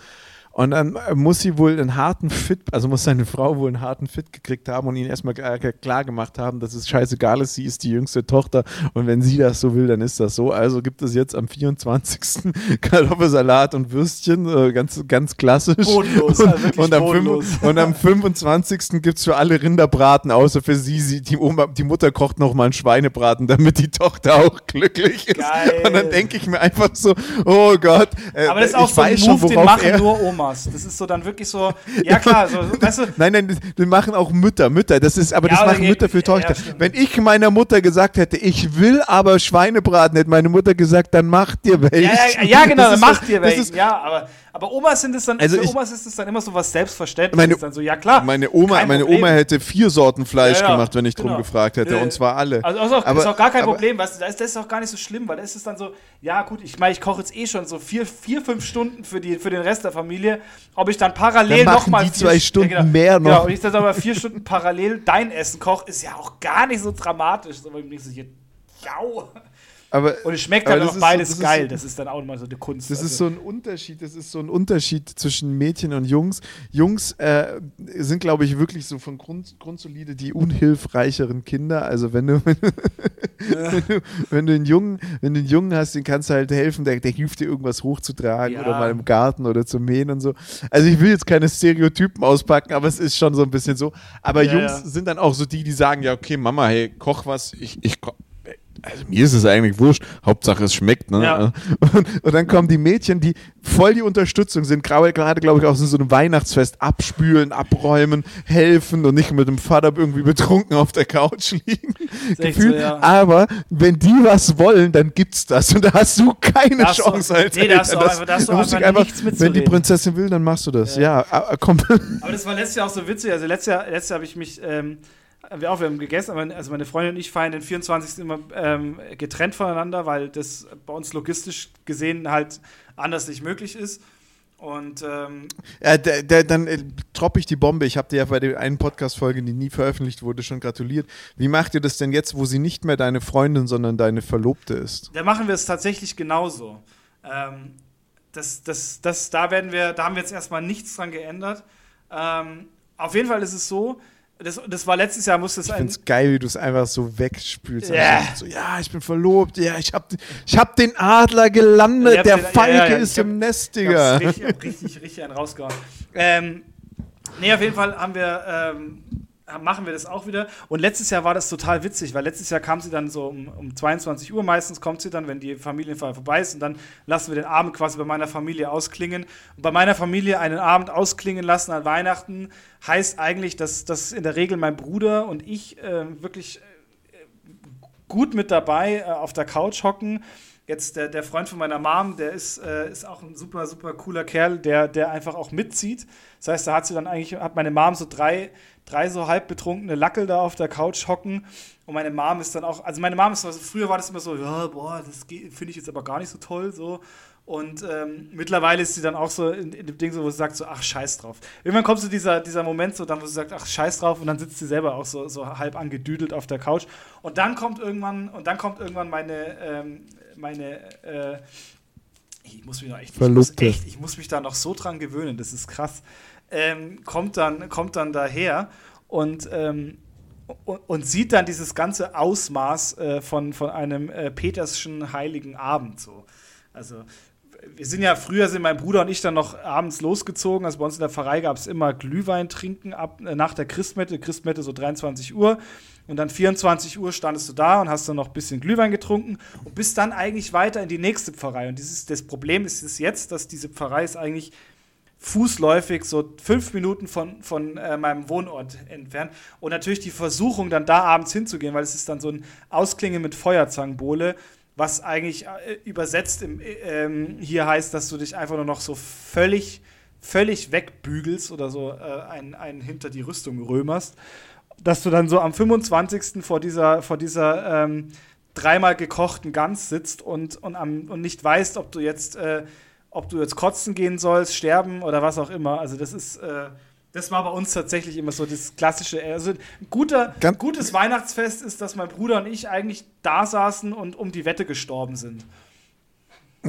Und dann muss sie wohl einen harten Fit, also muss seine Frau wohl einen harten Fit gekriegt haben und ihn erstmal klar gemacht haben, dass es scheißegal ist, sie ist die jüngste Tochter und wenn sie das so will, dann ist das so. Also gibt es jetzt am 24. Kartoffelsalat und Würstchen, äh, ganz, ganz klassisch. Bodenlos, und, also und, am bodenlos. und am 25. gibt es für alle Rinderbraten, außer für sie, sie die, Oma, die Mutter kocht nochmal einen Schweinebraten, damit die Tochter auch glücklich ist. Geil. Und dann denke ich mir einfach so, oh Gott. Äh, Aber das ist auch so ein Move, schon, den machen nur Oma. Omas. Das ist so dann wirklich so, ja klar, so, weißt du. Nein, nein, das machen auch Mütter, Mütter. Das ist, aber ja, das machen Mütter für Tochter. Ja, Wenn ich meiner Mutter gesagt hätte, ich will aber Schweinebraten, hätte meine Mutter gesagt, dann mach dir welche. Ja, ja, ja genau, dann mach dir welche. Ja, aber aber Omas sind es dann, also für ich, Omas ist es dann immer so was Selbstverständliches. Meine, dann so, ja klar. Meine Oma, meine Oma hätte vier Sorten Fleisch ja, ja, gemacht, wenn ich genau. drum gefragt hätte, und zwar alle. Also ist auch, aber, ist auch gar kein aber, Problem, weißt du, das ist, das ist auch gar nicht so schlimm, weil da ist es dann so, ja gut, ich meine, ich koche jetzt eh schon so vier, vier, fünf Stunden für, die, für den Rest der Familie, ob ich dann parallel nochmal die zwei vier, Stunden ja, genau, mehr noch. Genau, und ich dann aber vier Stunden parallel dein Essen koche, ist ja auch gar nicht so dramatisch. So, ich so hier, jau. Aber, und es schmeckt halt auch beides so, geil. So, das ist dann auch mal so eine Kunst. Das also. ist so ein Unterschied. Das ist so ein Unterschied zwischen Mädchen und Jungs. Jungs äh, sind, glaube ich, wirklich so von Grund, Grundsolide die unhilfreicheren Kinder. Also wenn du, wenn, ja. wenn, du, wenn du einen Jungen, wenn du einen Jungen hast, den kannst du halt helfen, der, der hilft dir irgendwas hochzutragen ja. oder mal im Garten oder zu mähen und so. Also ich will jetzt keine Stereotypen auspacken, aber es ist schon so ein bisschen so. Aber ja, Jungs sind dann auch so die, die sagen, ja okay, Mama, hey, koch was, ich, ich koch also mir ist es eigentlich wurscht, Hauptsache es schmeckt. Ne? Ja. Und, und, dann kommen die Mädchen, die voll die Unterstützung sind, gerade, glaube ich, auch so einem Weihnachtsfest abspülen, abräumen, helfen und nicht mit dem Vater irgendwie betrunken auf der Couch liegen. Gefühl. So, ja. Aber wenn die was wollen, dann gibt's das und da hast du keine das Chance als nee, Eltern. Das, das, das, das einfach, einfach nichts Wenn die Prinzessin will, dann machst du das. Ja, ja komm. Aber das war letztes Jahr auch so witzig. Also letztes Jahr, letztes Jahr habe ich mich ähm, wir auch, wir haben gegessen, aber also meine Freundin und ich feiern den 24. immer ähm, getrennt voneinander, weil das bei uns logistisch gesehen halt anders nicht möglich ist. Und ähm, ja, der, der, dann äh, droppe ich die Bombe. Ich habe dir ja bei der einen Podcast-Folge, die nie veröffentlicht wurde, schon gratuliert. Wie macht ihr das denn jetzt, wo sie nicht mehr deine Freundin, sondern deine Verlobte ist? Da machen wir es tatsächlich genauso. Ähm, das, das, das, da werden wir, da haben wir jetzt erstmal nichts dran geändert. Ähm, auf jeden Fall ist es so, das, das war letztes Jahr, musste es Ich es geil, wie du es einfach so wegspülst. Ja. So, ja, ich bin verlobt. Ja, ich habe ich hab den Adler gelandet. Der den- Falke ja, ja, ist hab- im Nest, Digga. richtig, hab richtig, richtig einen rausgehauen. Ähm, nee, auf jeden Fall haben wir, ähm, machen wir das auch wieder. Und letztes Jahr war das total witzig, weil letztes Jahr kam sie dann so um, um 22 Uhr meistens, kommt sie dann, wenn die Familienfeier vorbei ist. Und dann lassen wir den Abend quasi bei meiner Familie ausklingen. Und bei meiner Familie einen Abend ausklingen lassen an Weihnachten heißt eigentlich, dass, dass in der Regel mein Bruder und ich äh, wirklich gut mit dabei äh, auf der Couch hocken. Jetzt der, der Freund von meiner Mom, der ist, äh, ist auch ein super, super cooler Kerl, der, der einfach auch mitzieht. Das heißt, da hat sie dann eigentlich, hat meine Mom so drei, drei so halb betrunkene Lackel da auf der Couch hocken. Und meine Mom ist dann auch, also meine Mom ist, also früher war das immer so, ja, boah, das finde ich jetzt aber gar nicht so toll, so. Und ähm, mittlerweile ist sie dann auch so in, in dem Ding so, wo sie sagt so, ach, scheiß drauf. Irgendwann kommt so dieser, dieser Moment so, dann wo sie sagt, ach, scheiß drauf und dann sitzt sie selber auch so, so halb angedüdelt auf der Couch. Und dann kommt irgendwann, und dann kommt irgendwann meine, ähm, meine, äh, ich muss mich noch echt, ich muss echt, ich muss mich da noch so dran gewöhnen, das ist krass. Ähm, kommt dann, kommt dann daher und, ähm, und, und sieht dann dieses ganze Ausmaß äh, von, von einem äh, Peterschen heiligen Abend so. Also wir sind ja früher sind mein Bruder und ich dann noch abends losgezogen. Also bei uns in der Pfarrei gab es immer Glühwein trinken ab äh, nach der Christmette, Christmette so 23 Uhr und dann 24 Uhr standest du da und hast dann noch ein bisschen Glühwein getrunken und bist dann eigentlich weiter in die nächste Pfarrei. Und dieses, das Problem ist es jetzt, dass diese Pfarrei ist eigentlich fußläufig so fünf Minuten von, von äh, meinem Wohnort entfernt. Und natürlich die Versuchung, dann da abends hinzugehen, weil es ist dann so ein Ausklingen mit Feuerzangenbowle, was eigentlich äh, übersetzt im, äh, ähm, hier heißt, dass du dich einfach nur noch so völlig, völlig wegbügelst oder so äh, einen, einen hinter die Rüstung römerst. Dass du dann so am 25. vor dieser, vor dieser ähm, dreimal gekochten Gans sitzt und, und, am, und nicht weißt, ob du jetzt äh, ob du jetzt kotzen gehen sollst, sterben oder was auch immer. Also das ist, äh, das war bei uns tatsächlich immer so das klassische. Also ein guter, Ganz- gutes Weihnachtsfest ist, dass mein Bruder und ich eigentlich da saßen und um die Wette gestorben sind.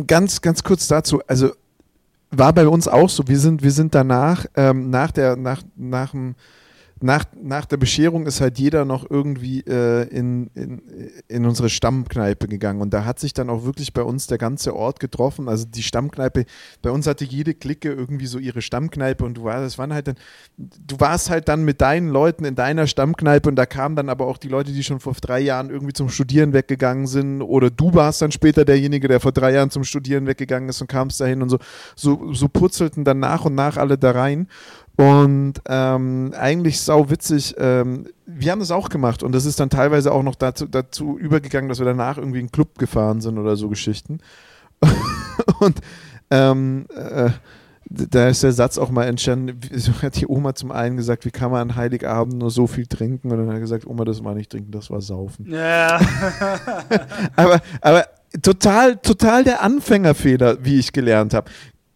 Ganz, ganz kurz dazu. Also war bei uns auch so. Wir sind, wir sind danach, ähm, nach der, nach, nach dem nach, nach der Bescherung ist halt jeder noch irgendwie äh, in, in, in unsere Stammkneipe gegangen. Und da hat sich dann auch wirklich bei uns der ganze Ort getroffen. Also die Stammkneipe, bei uns hatte jede Clique irgendwie so ihre Stammkneipe und du warst, das waren halt dann, du warst halt dann mit deinen Leuten in deiner Stammkneipe und da kamen dann aber auch die Leute, die schon vor drei Jahren irgendwie zum Studieren weggegangen sind. Oder du warst dann später derjenige, der vor drei Jahren zum Studieren weggegangen ist und kamst dahin und so, so, so purzelten dann nach und nach alle da rein. Und ähm, eigentlich sau witzig. Ähm, wir haben das auch gemacht und das ist dann teilweise auch noch dazu, dazu übergegangen, dass wir danach irgendwie in einen Club gefahren sind oder so Geschichten. und ähm, äh, da ist der Satz auch mal entstanden, hat die Oma zum einen gesagt, wie kann man an Heiligabend nur so viel trinken? Und dann hat er gesagt, Oma, das war nicht trinken, das war saufen. Ja. Aber, aber total, total der Anfängerfehler, wie ich gelernt habe.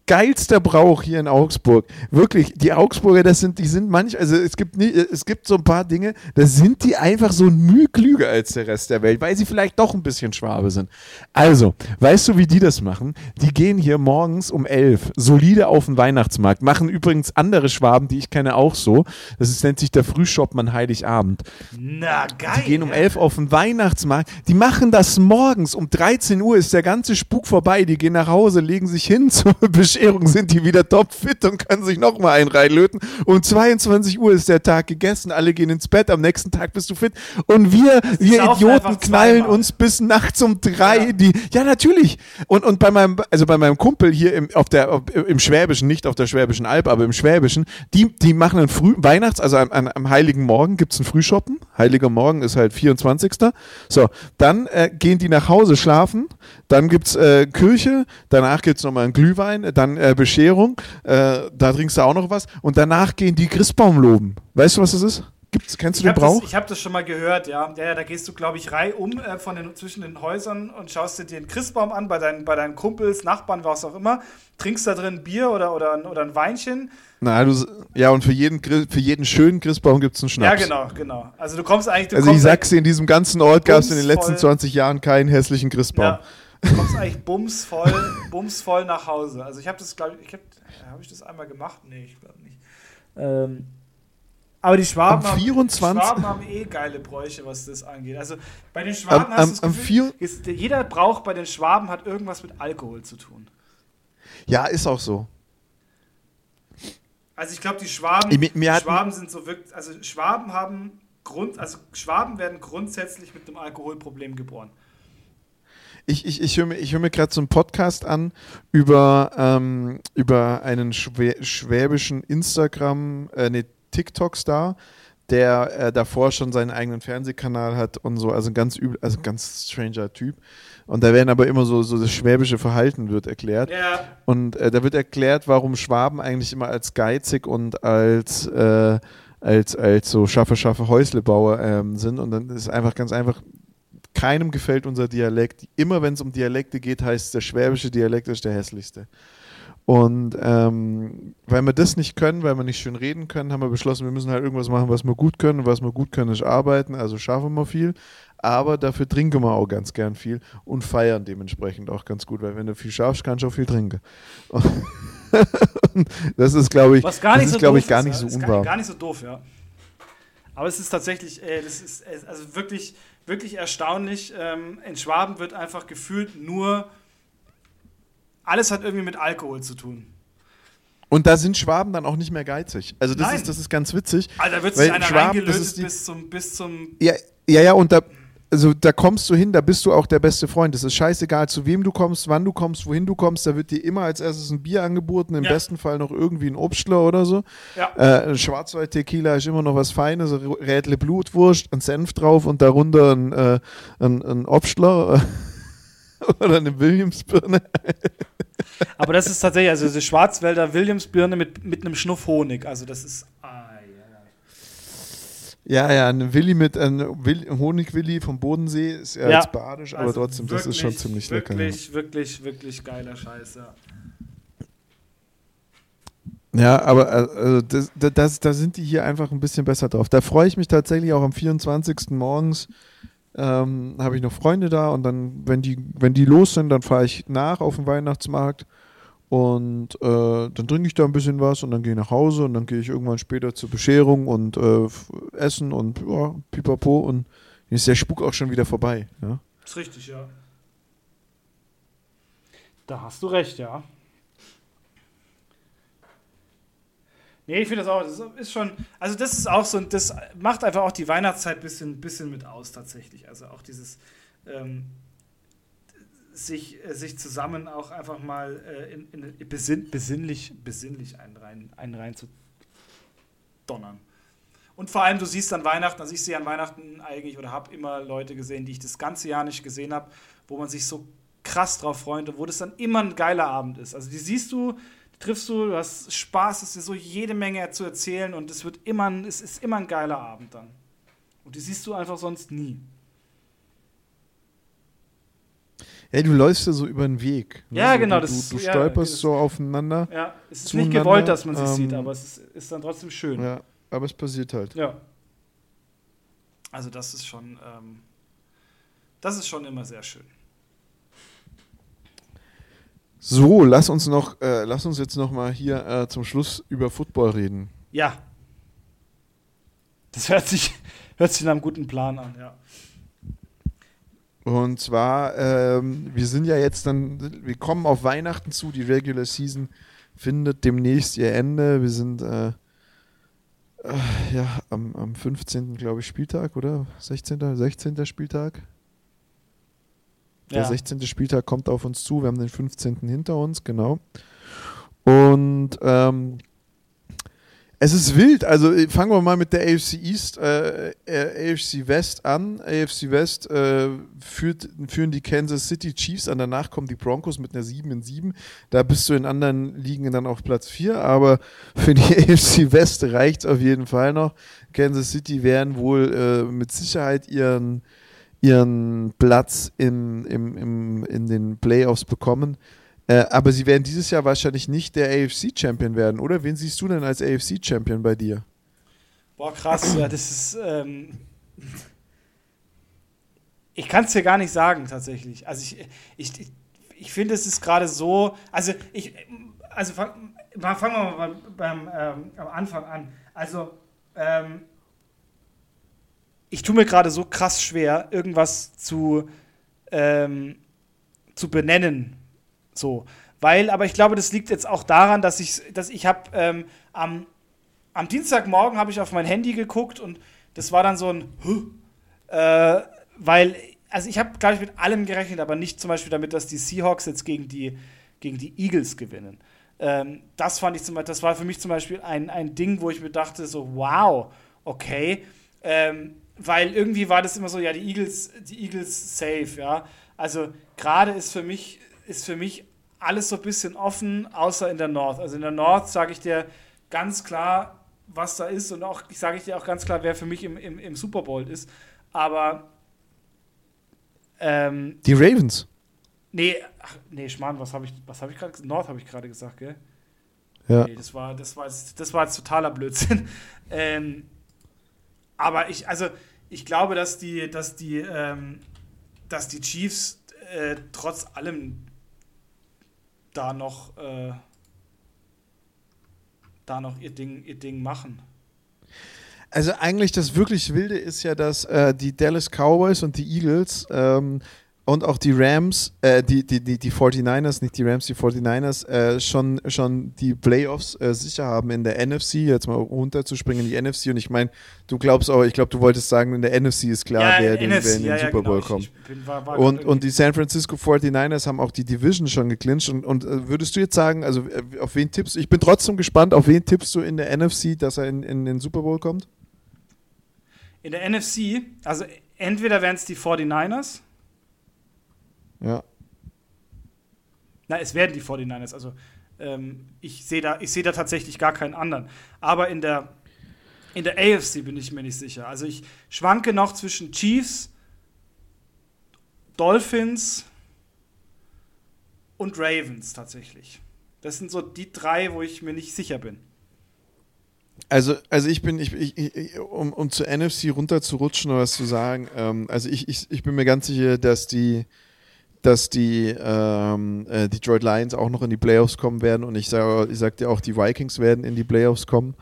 Geilster Brauch hier in Augsburg. Wirklich, die Augsburger, das sind, die sind manch, also es gibt nie, es gibt so ein paar Dinge, da sind die einfach so ein Mühe klüger als der Rest der Welt, weil sie vielleicht doch ein bisschen Schwabe sind. Also, weißt du, wie die das machen? Die gehen hier morgens um elf solide auf den Weihnachtsmarkt, machen übrigens andere Schwaben, die ich kenne, auch so. Das ist, nennt sich der Frühschoppmann Heiligabend. Na, geil. Die gehen um 11 auf den Weihnachtsmarkt. Die machen das morgens. Um 13 Uhr ist der ganze Spuk vorbei. Die gehen nach Hause, legen sich hin zur Bescherung, sind die wieder topfit und können sich nochmal einen reinlöten. Um 22 Uhr ist der Tag gegessen. Alle gehen ins Bett. Am nächsten Tag bist du fit. Und wir, wir Idioten knallen uns bis nachts um drei. Ja. Die, ja, natürlich. Und, und bei meinem, also bei meinem Kumpel hier im, auf der, auf, im Schwäbischen, nicht auf der Schwäbischen Alb, aber im Schwäbischen, die, die machen einen Früh, Weihnachts-, also am, am, Heiligen Morgen gibt es einen Frühschoppen. Heiliger Morgen ist halt 24. So, dann äh, gehen die nach Hause schlafen, dann gibt es äh, Kirche, danach gibt es nochmal einen Glühwein, dann äh, Bescherung, äh, da trinkst du auch noch was und danach gehen die Christbaum loben. Weißt du, was das ist? Gibt's, kennst du Ich den habe Brauch? das, ich hab das schon mal gehört, ja. ja, ja da gehst du, glaube ich, reihum äh, von den, zwischen den Häusern und schaust dir den Christbaum an, bei deinen, bei deinen Kumpels, Nachbarn, was auch immer. Trinkst da drin Bier oder, oder, ein- oder ein Weinchen. Na, du, ja, und für jeden, für jeden schönen Christbaum gibt es einen Schnaps. Ja, genau, genau. Also du kommst eigentlich. Du Also ich kommst sag's dir, in diesem ganzen Ort gab es in den letzten Bumsvoll. 20 Jahren keinen hässlichen Christbaum. Ja, du kommst eigentlich bumsvoll, bumsvoll nach Hause. Also ich habe das, glaube ich, ich habe hab ich das einmal gemacht? Nee, ich glaube nicht. Ähm, Aber die Schwaben, Am haben, 24. Schwaben haben eh geile Bräuche, was das angeht. Also bei den Schwaben Am- hast du am- Gefühl, ist, jeder Brauch bei den Schwaben hat irgendwas mit Alkohol zu tun. Ja, ist auch so. Also ich glaube, die Schwaben, Ich- die Schwaben sind so wirklich, also Schwaben haben Grund, also Schwaben werden grundsätzlich mit einem Alkoholproblem geboren. Ich, ich, ich höre mir, ich hör mir gerade so einen Podcast an über, ähm, über einen schwä schwäbischen Instagram, äh, nee, TikTok-Star, der äh, davor schon seinen eigenen Fernsehkanal hat und so, also ein ganz übel, also ein ganz stranger Typ. Und da werden aber immer so, so das schwäbische Verhalten wird erklärt. Ja, Und äh, da wird erklärt, warum Schwaben eigentlich immer als geizig und als, äh, als, als so schaffe, schaffe Häuslebauer ähm, sind. Und dann ist einfach ganz einfach, keinem gefällt unser Dialekt. Immer wenn es um Dialekte geht, heißt es, der schwäbische Dialekt ist der hässlichste. Und ähm, weil wir das nicht können, weil wir nicht schön reden können, haben wir beschlossen, wir müssen halt irgendwas machen, was wir gut können. Und was wir gut können, ist arbeiten. Also schaffen wir viel. Aber dafür trinken wir auch ganz gern viel und feiern dementsprechend auch ganz gut, weil wenn du viel schaffst, kannst du auch viel trinken. Das ist, glaube ich, was gar das nicht ist, so glaube doof ich, gar ist, nicht ja. so ist unwahr. gar nicht so doof, ja. Aber es ist tatsächlich, äh, das ist also wirklich, wirklich erstaunlich. Ähm, in Schwaben wird einfach gefühlt nur, alles hat irgendwie mit Alkohol zu tun. Und da sind Schwaben dann auch nicht mehr geizig. Also das, Nein. ist, das ist ganz witzig. Alter, da wird sich einer Schwaben, reingelötet die- bis zum, bis zum Ja, ja, ja, und da, also da kommst du hin, da bist du auch der beste Freund. Es ist scheißegal, zu wem du kommst, wann du kommst, wohin du kommst. Da wird dir immer als erstes ein Bier angeboten, im Ja. besten Fall noch irgendwie ein Obstler oder so. Ja. Äh, Schwarzwald-Tequila ist immer noch was Feines, ein Rädle Blutwurst, ein Senf drauf und darunter ein, äh, ein, ein Obstler oder eine Williamsbirne. Aber das ist tatsächlich, also diese Schwarzwälder Williamsbirne mit, mit einem Schnuff Honig. Also das ist. Ah, ja, ja. Ein Willi mit einem Will, Honigwilli vom Bodensee ist ja, Ja. jetzt badisch, aber Also trotzdem, das ist schon wirklich, ziemlich lecker. ja. Wirklich, wirklich, wirklich geiler Scheiß, ja. Ja, aber äh, also das, das, das, da sind die hier einfach ein bisschen besser drauf. Da freue ich mich tatsächlich auch am 24. morgens. Ähm, habe ich noch Freunde da und dann, wenn die, wenn die los sind, dann fahre ich nach auf den Weihnachtsmarkt und äh, dann trinke ich da ein bisschen was und dann gehe ich nach Hause und dann gehe ich irgendwann später zur Bescherung und äh, essen und ja, pipapo und dann ist der Spuk auch schon wieder vorbei. Ja? Ist richtig, ja. Da hast du recht, ja. Nee, ich finde das auch, das ist schon, also das ist auch so, das macht einfach auch die Weihnachtszeit ein bisschen, bisschen mit aus tatsächlich. Also auch dieses ähm, sich, äh, sich zusammen auch einfach mal äh, in, in besinn, besinnlich, besinnlich einen rein, einen rein zu donnern. Und vor allem, du siehst an Weihnachten, also ich sehe an Weihnachten eigentlich oder habe immer Leute gesehen, die ich das ganze Jahr nicht gesehen habe, wo man sich so krass drauf freut und wo das dann immer ein geiler Abend ist. Also die siehst du, die triffst du, du hast Spaß, es ist so jede Menge zu erzählen und es wird immer, es ist immer ein geiler Abend dann. Und die siehst du einfach sonst nie. Ey, du läufst ja so über den Weg. ne? Ja, genau, Du, das du, du ja, stolperst das- so aufeinander. Ja, es ist nicht gewollt, dass man sich ähm, sieht, aber es ist, ist dann trotzdem schön. Ja, aber es passiert halt. Ja. Also das ist schon, ähm, das ist schon immer sehr schön. So, lass uns noch, äh, lass uns jetzt noch mal hier äh, zum Schluss über Football reden. Ja. Das hört sich, hört sich nach einem guten Plan an, ja. Und zwar, ähm, wir sind ja jetzt dann, wir kommen auf Weihnachten zu, die Regular Season findet demnächst ihr Ende. Wir sind äh, äh, ja am, am 15. glaube ich Spieltag, oder? 16. 16. Spieltag. Der ja. 16. Spieltag kommt auf uns zu. Wir haben den 15. hinter uns, genau. Und ähm, es ist wild. Also äh, fangen wir mal mit der AFC East, äh, äh, AFC West an. AFC West äh, führt, führen die Kansas City Chiefs an. Danach kommen die Broncos mit einer 7 in 7. Da bist du in anderen Ligen dann auf Platz 4. Aber für die AFC West reicht es auf jeden Fall noch. Kansas City werden wohl äh, mit Sicherheit ihren ihren Platz im, im, im, in den Playoffs bekommen. Äh, aber sie werden dieses Jahr wahrscheinlich nicht der AFC-Champion werden, oder? Wen siehst du denn als AFC-Champion bei dir? Boah, krass, ja, das ist. Ähm, ich kann es dir gar nicht sagen, tatsächlich. Also, ich, ich, ich, ich finde, es ist gerade so. Also, ich. Also, fang- fangen wir mal beim, beim, ähm, am Anfang an. Also, Ähm, ich tue mir gerade so krass schwer, irgendwas zu, ähm, zu benennen. So. Weil, aber ich glaube, das liegt jetzt auch daran, dass ich, dass ich habe ähm, am, am Dienstagmorgen habe ich auf mein Handy geguckt und das war dann so ein, äh, weil, also ich habe, glaube ich, mit allem gerechnet, aber nicht zum Beispiel damit, dass die Seahawks jetzt gegen die, gegen die Eagles gewinnen. Ähm, das fand ich zum Beispiel, das war für mich zum Beispiel ein, ein Ding, wo ich mir dachte, so, wow, okay. Ähm, weil irgendwie war das immer so, ja, die Eagles, die Eagles safe, ja. Also gerade ist für mich, ist für mich alles so ein bisschen offen, außer in der North. Also in der North sage ich dir ganz klar, was da ist und auch ich sage ich dir auch ganz klar, wer für mich im, im, im Super Bowl ist. Aber ähm, die Ravens. Nee, ach, nee, Schmarrn, was habe ich, was habe ich gerade gesagt? North habe ich gerade gesagt, gell? Ja. Nee, das war, das war, jetzt, das war jetzt totaler Blödsinn. ähm, aber ich, also ich glaube, dass die, dass die, ähm, dass die Chiefs äh, trotz allem da noch, äh, da noch ihr Ding, ihr Ding machen. Also eigentlich das wirklich Wilde ist ja, dass äh, die Dallas Cowboys und die Eagles ähm, und auch die Rams, äh, die, die, die, die 49ers, nicht die Rams, die 49ers, äh, schon, schon die Playoffs äh, sicher haben in der NFC, jetzt mal runterzuspringen in die NFC. Und ich meine, du glaubst auch, ich glaube, du wolltest sagen, in der NFC ist klar, ja, wer, den, NFC, wer in den ja, Super Bowl genau. kommt. Ich, ich bin, war, war und, und die San Francisco 49ers haben auch die Division schon geclincht. Und, und äh, würdest du jetzt sagen, also äh, auf wen tippst du? Ich bin trotzdem gespannt, auf wen tippst du in der NFC, dass er in, in den Super Bowl kommt? In der NFC, also entweder wären es die 49ers. Ja. Na, es werden die 49ers. Also ähm, ich sehe da, seh da tatsächlich gar keinen anderen. Aber in der, in der AFC bin ich mir nicht sicher. Also ich schwanke noch zwischen Chiefs, Dolphins und Ravens tatsächlich. Das sind so die drei, wo ich mir nicht sicher bin. Also, also ich bin, ich, ich, ich, um, um zur NFC runter zu rutschen oder was zu sagen, ähm, also ich, ich, ich bin mir ganz sicher, dass die, dass die ähm, äh, Detroit Lions auch noch in die Playoffs kommen werden und ich sage ich sag dir auch, die Vikings werden in die Playoffs kommen.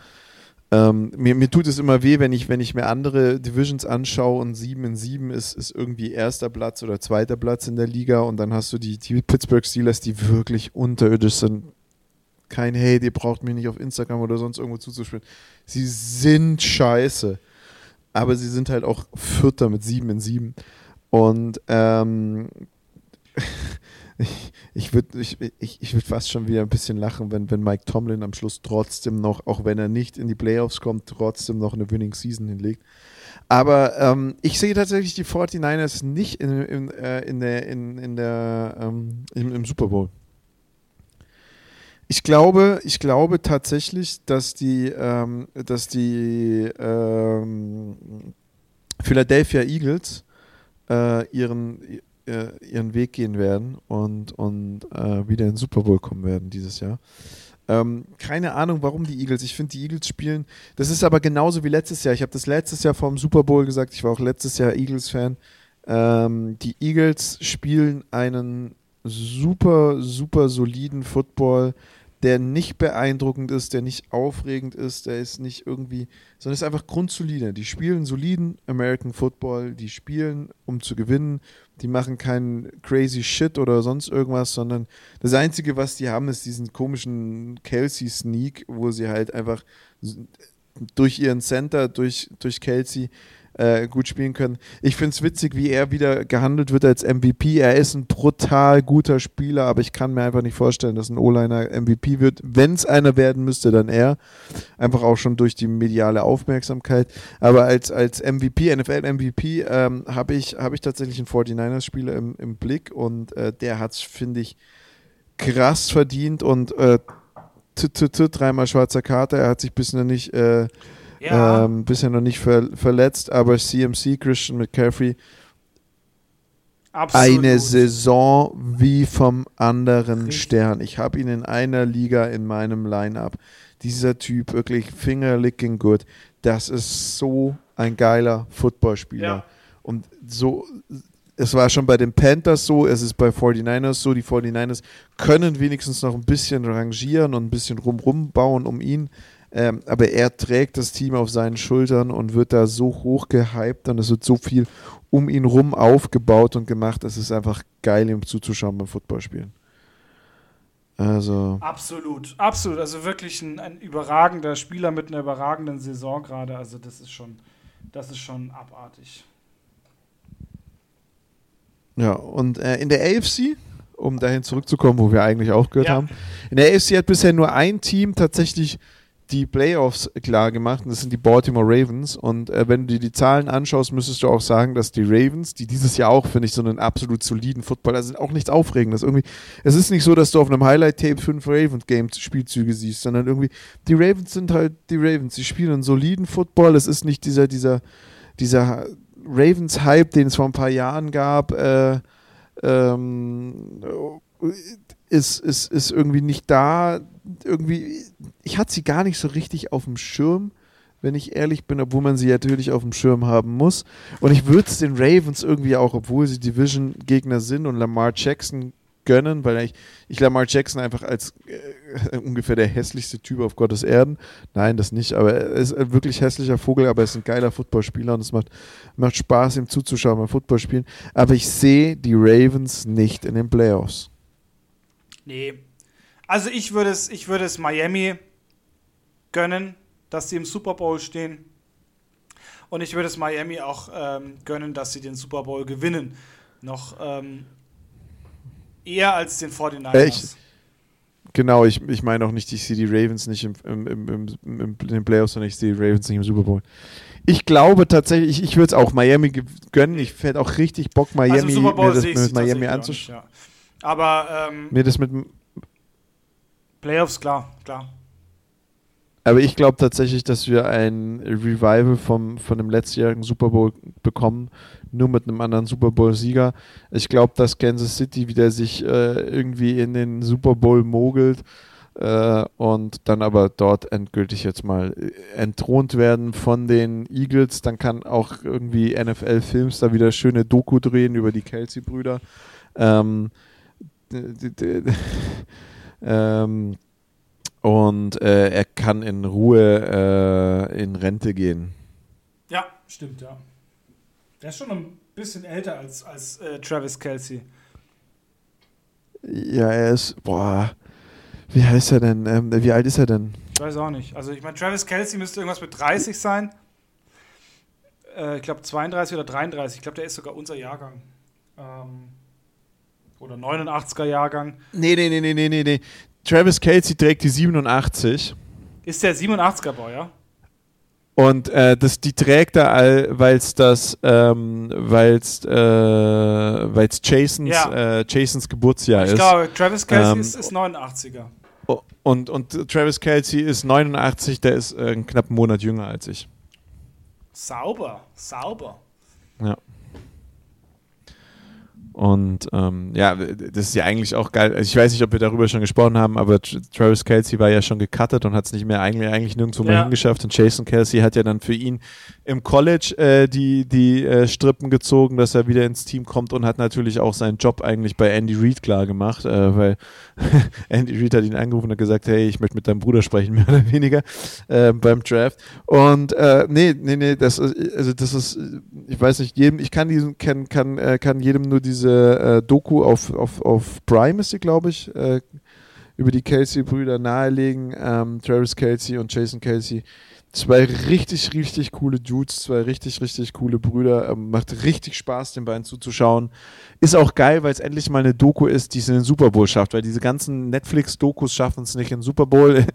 Ähm, mir, mir tut es immer weh, wenn ich, wenn ich mir andere Divisions anschaue und 7 in 7 ist, ist irgendwie erster Platz oder zweiter Platz in der Liga und dann hast du die, die Pittsburgh Steelers, die wirklich unterirdisch sind. Kein Hey, ihr braucht mich nicht auf Instagram oder sonst irgendwo zuzuspielen. Sie sind scheiße. Aber sie sind halt auch Vierter mit 7 in 7. Und ähm, ich, ich würde ich, ich, ich würd fast schon wieder ein bisschen lachen, wenn, wenn Mike Tomlin am Schluss trotzdem noch, auch wenn er nicht in die Playoffs kommt, trotzdem noch eine Winning Season hinlegt. Aber ähm, ich sehe tatsächlich die 49ers nicht in, in, äh, in der, in, in der, ähm, im, im Super Bowl. Ich glaube, ich glaube tatsächlich, dass die, ähm, dass die ähm, Philadelphia Eagles äh, ihren, äh, ihren Weg gehen werden und, und äh, wieder in den Super Bowl kommen werden dieses Jahr. Ähm, keine Ahnung, warum die Eagles. Ich finde, die Eagles spielen. Das ist aber genauso wie letztes Jahr. Ich habe das letztes Jahr vor dem Super Bowl gesagt. Ich war auch letztes Jahr Eagles-Fan. Ähm, die Eagles spielen einen super, super soliden Football, der nicht beeindruckend ist, der nicht aufregend ist, der ist nicht irgendwie, sondern ist einfach grundsolide. Die spielen soliden American Football, die spielen, um zu gewinnen, die machen keinen crazy Shit oder sonst irgendwas, sondern das Einzige, was die haben, ist diesen komischen Kelsey-Sneak, wo sie halt einfach durch ihren Center, durch, durch Kelsey, äh, gut spielen können. Ich finde es witzig, wie er wieder gehandelt wird als MVP. Er ist ein brutal guter Spieler, aber ich kann mir einfach nicht vorstellen, dass ein O-Liner MVP wird. Wenn es einer werden müsste, dann er. Einfach auch schon durch die mediale Aufmerksamkeit. Aber als, als MVP, NFL-MVP, ähm, habe ich, hab ich tatsächlich einen 49ers-Spieler im, im Blick und äh, der hat es, finde ich, krass verdient und äh, dreimal schwarzer Karte. Er hat sich bisher nicht äh, ja. Ähm, bisher noch nicht ver verletzt, aber CMC, Christian McCaffrey, Absolut. eine Saison wie vom anderen Richtig. Stern. Ich habe ihn in einer Liga in meinem Line-Up. Dieser Typ, wirklich fingerlicking good. Das ist so ein geiler Footballspieler. Ja. Und so, es war schon bei den Panthers so, es ist bei 49ers so. Die 49ers können wenigstens noch ein bisschen rangieren und ein bisschen rumrum bauen um ihn Ähm, aber er trägt das Team auf seinen Schultern und wird da so hoch gehypt und es wird so viel um ihn rum aufgebaut und gemacht. Es ist einfach geil, ihm zuzuschauen beim Footballspielen. Also. Absolut, absolut. Also wirklich ein, ein überragender Spieler mit einer überragenden Saison gerade. Also das ist schon, das ist schon abartig. Ja, und äh, in der AFC, um dahin zurückzukommen, wo wir eigentlich auch gehört Ja. haben, in der AFC hat bisher nur ein Team tatsächlich die Playoffs klar gemacht und das sind die Baltimore Ravens. Und äh, wenn du dir die Zahlen anschaust, müsstest du auch sagen, dass die Ravens, die dieses Jahr auch, finde ich, so einen absolut soliden Football, also auch nichts Aufregendes. Irgendwie, es ist nicht so, dass du auf einem Highlight-Tape fünf Ravens-Game-Spielzüge siehst, sondern irgendwie, die Ravens sind halt die Ravens. Sie spielen einen soliden Football. Es ist nicht dieser, dieser, dieser Ravens-Hype, den es vor ein paar Jahren gab, äh, ähm, ist, ist, ist irgendwie nicht da. Irgendwie, ich hatte sie gar nicht so richtig auf dem Schirm, wenn ich ehrlich bin, obwohl man sie natürlich auf dem Schirm haben muss. Und ich würde es den Ravens irgendwie auch, obwohl sie Division-Gegner sind und Lamar Jackson gönnen, weil ich, ich Lamar Jackson einfach als äh, ungefähr der hässlichste Typ auf Gottes Erden. Nein, das nicht, aber er ist ein wirklich hässlicher Vogel, aber er ist ein geiler Footballspieler und es macht, macht Spaß, ihm zuzuschauen beim Footballspielen. Aber ich sehe die Ravens nicht in den Playoffs. Nee. Also ich würde es, ich würde es Miami gönnen, dass sie im Super Bowl stehen. Und ich würde es Miami auch ähm, gönnen, dass sie den Super Bowl gewinnen. Noch ähm, eher als den 49ers. Echt? Genau, ich, ich meine auch nicht, ich sehe die Ravens nicht im, im, im, im, in den Playoffs, sondern ich sehe die Ravens nicht im Super Bowl. Ich glaube tatsächlich, ich, ich würde es auch Miami gönnen. Ich hätte auch richtig Bock, Miami, also Super Bowl mir das ich mit Miami anzuschauen. ja. Aber ähm, Mir das mit, Playoffs, klar, klar. aber ich glaube tatsächlich, dass wir ein Revival vom, von dem letztjährigen Super Bowl bekommen, nur mit einem anderen Super Bowl-Sieger. Ich glaube, dass Kansas City wieder sich äh, irgendwie in den Super Bowl mogelt äh, und dann aber dort endgültig jetzt mal äh, entthront werden von den Eagles. Dann kann auch irgendwie NFL Films da wieder schöne Doku drehen über die Kelsey-Brüder. Ähm, ähm, und äh, er kann in Ruhe äh, in Rente gehen. Ja, stimmt, ja. Der ist schon ein bisschen älter als, als äh, Travis Kelsey. Ja, er ist, boah, wie heißt er denn? Ähm, wie alt ist er denn? Ich weiß auch nicht. Also ich meine, Travis Kelsey müsste irgendwas mit 30 sein. Äh, ich glaube 32 oder 33. Ich glaube, der ist sogar unser Jahrgang. Ähm, oder 89er Jahrgang. Nee, nee, nee, nee, nee, nee, nee. Travis Kelsey trägt die 87 Ist der 87er Baujahr? und äh, das, die trägt er, weil es das, ähm, weil es äh, weil's Jasons, Ja. äh, Jasons Geburtsjahr Ich ist. glaube, Travis Kelsey Ähm, ist, ist 89er. Oh, Und, und Travis Kelsey ist 89, der ist äh, einen knappen Monat jünger als ich. Sauber, sauber. Ja. Und ähm, ja, das ist ja eigentlich auch geil. Also ich weiß nicht, ob wir darüber schon gesprochen haben, aber Tra- Travis Kelsey war ja schon gecuttet und hat es nicht mehr eigentlich, eigentlich nirgendwo mehr Ja. hingeschafft. Und Jason Kelsey hat ja dann für ihn im College äh, die, die äh, Strippen gezogen, dass er wieder ins Team kommt und hat natürlich auch seinen Job eigentlich bei Andy Reid klar gemacht, äh, weil Andy Reid hat ihn angerufen und hat gesagt, hey, ich möchte mit deinem Bruder sprechen, mehr oder weniger, äh, beim Draft. Und äh, nee, nee, nee, das ist, also das ist, ich weiß nicht, jedem, ich kann diesen, kann, kann, äh, kann jedem nur diese äh, Doku auf, auf, auf Prime ist sie, glaube ich, äh, über die Kelsey-Brüder nahelegen, ähm, Travis Kelsey und Jason Kelsey. Zwei richtig, richtig coole Dudes, zwei richtig, richtig coole Brüder. Ähm, macht richtig Spaß, den beiden zuzuschauen. Ist auch geil, weil es endlich mal eine Doku ist, die es in den Super Bowl schafft, weil diese ganzen Netflix-Dokus schaffen es nicht in den Super Bowl.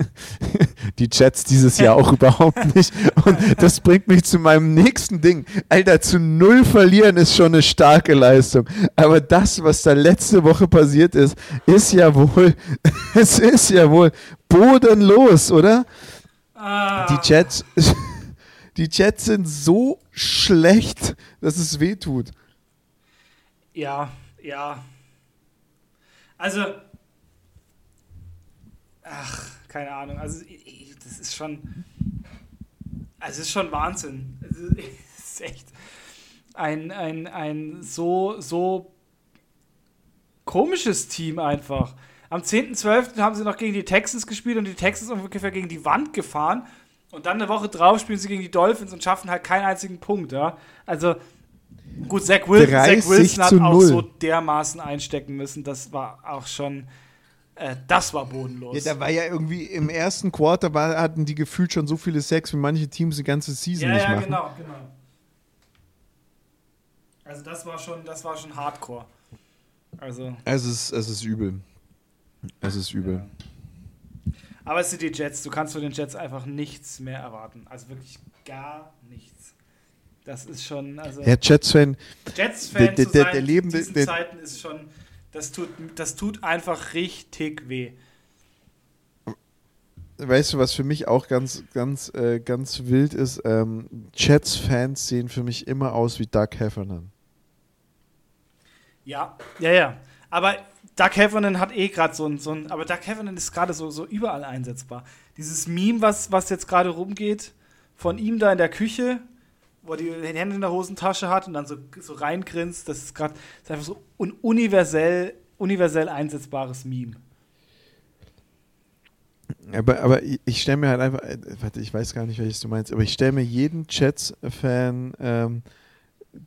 die Chats dieses Jahr auch überhaupt nicht. Und das bringt mich zu meinem nächsten Ding. Alter, zu null verlieren ist schon eine starke Leistung. Aber das, was da letzte Woche passiert ist, ist ja wohl, es ist ja wohl bodenlos, oder? Ah, Die Chats, die Chats sind so schlecht, dass es weh tut. Ja, ja. Also, ach, keine Ahnung. Also, das ist schon, also, es ist schon Wahnsinn. Es ist echt ein, ein, ein so, so komisches Team einfach. Am 10.12. haben sie noch gegen die Texans gespielt und die Texans ungefähr gegen die Wand gefahren. Und dann eine Woche drauf spielen sie gegen die Dolphins und schaffen halt keinen einzigen Punkt, ja. Also, gut, Zach, Wil Zach Wilson hat auch 0. so dermaßen einstecken müssen. Das war auch schon, äh, das war bodenlos. Ja, da war ja irgendwie im ersten Quarter war, hatten die gefühlt schon so viele Sex, wie manche Teams die ganze Season ja, nicht ja, machen. Ja, genau, genau. Also das war schon, das war schon Hardcore. Also. Es ist, es ist übel. Es ist übel. Ja. Aber es sind die Jets. Du kannst von den Jets einfach nichts mehr erwarten. Also wirklich gar nichts. Das ist schon. Also ja, Jets-Fan. Jets-Fan der, der, der Leben, in diesen der, Zeiten ist schon. Das tut, das tut einfach richtig weh. Weißt du, was für mich auch ganz, ganz, äh, ganz wild ist? Ähm, Jets-Fans sehen für mich immer aus wie Doug Heffernan. Ja, ja, ja. Aber Doug Heffernan hat eh gerade so ein, so ein, aber Doug Heffernan ist gerade so, so überall einsetzbar. Dieses Meme, was, was jetzt gerade rumgeht, von ihm da in der Küche, wo er die Hände in der Hosentasche hat und dann so, so reingrinst, das ist gerade einfach so ein universell, universell einsetzbares Meme. Aber, aber ich stelle mir halt einfach, äh, warte, ich weiß gar nicht, welches du meinst, aber ich stelle mir jeden Jets-Fan, ähm,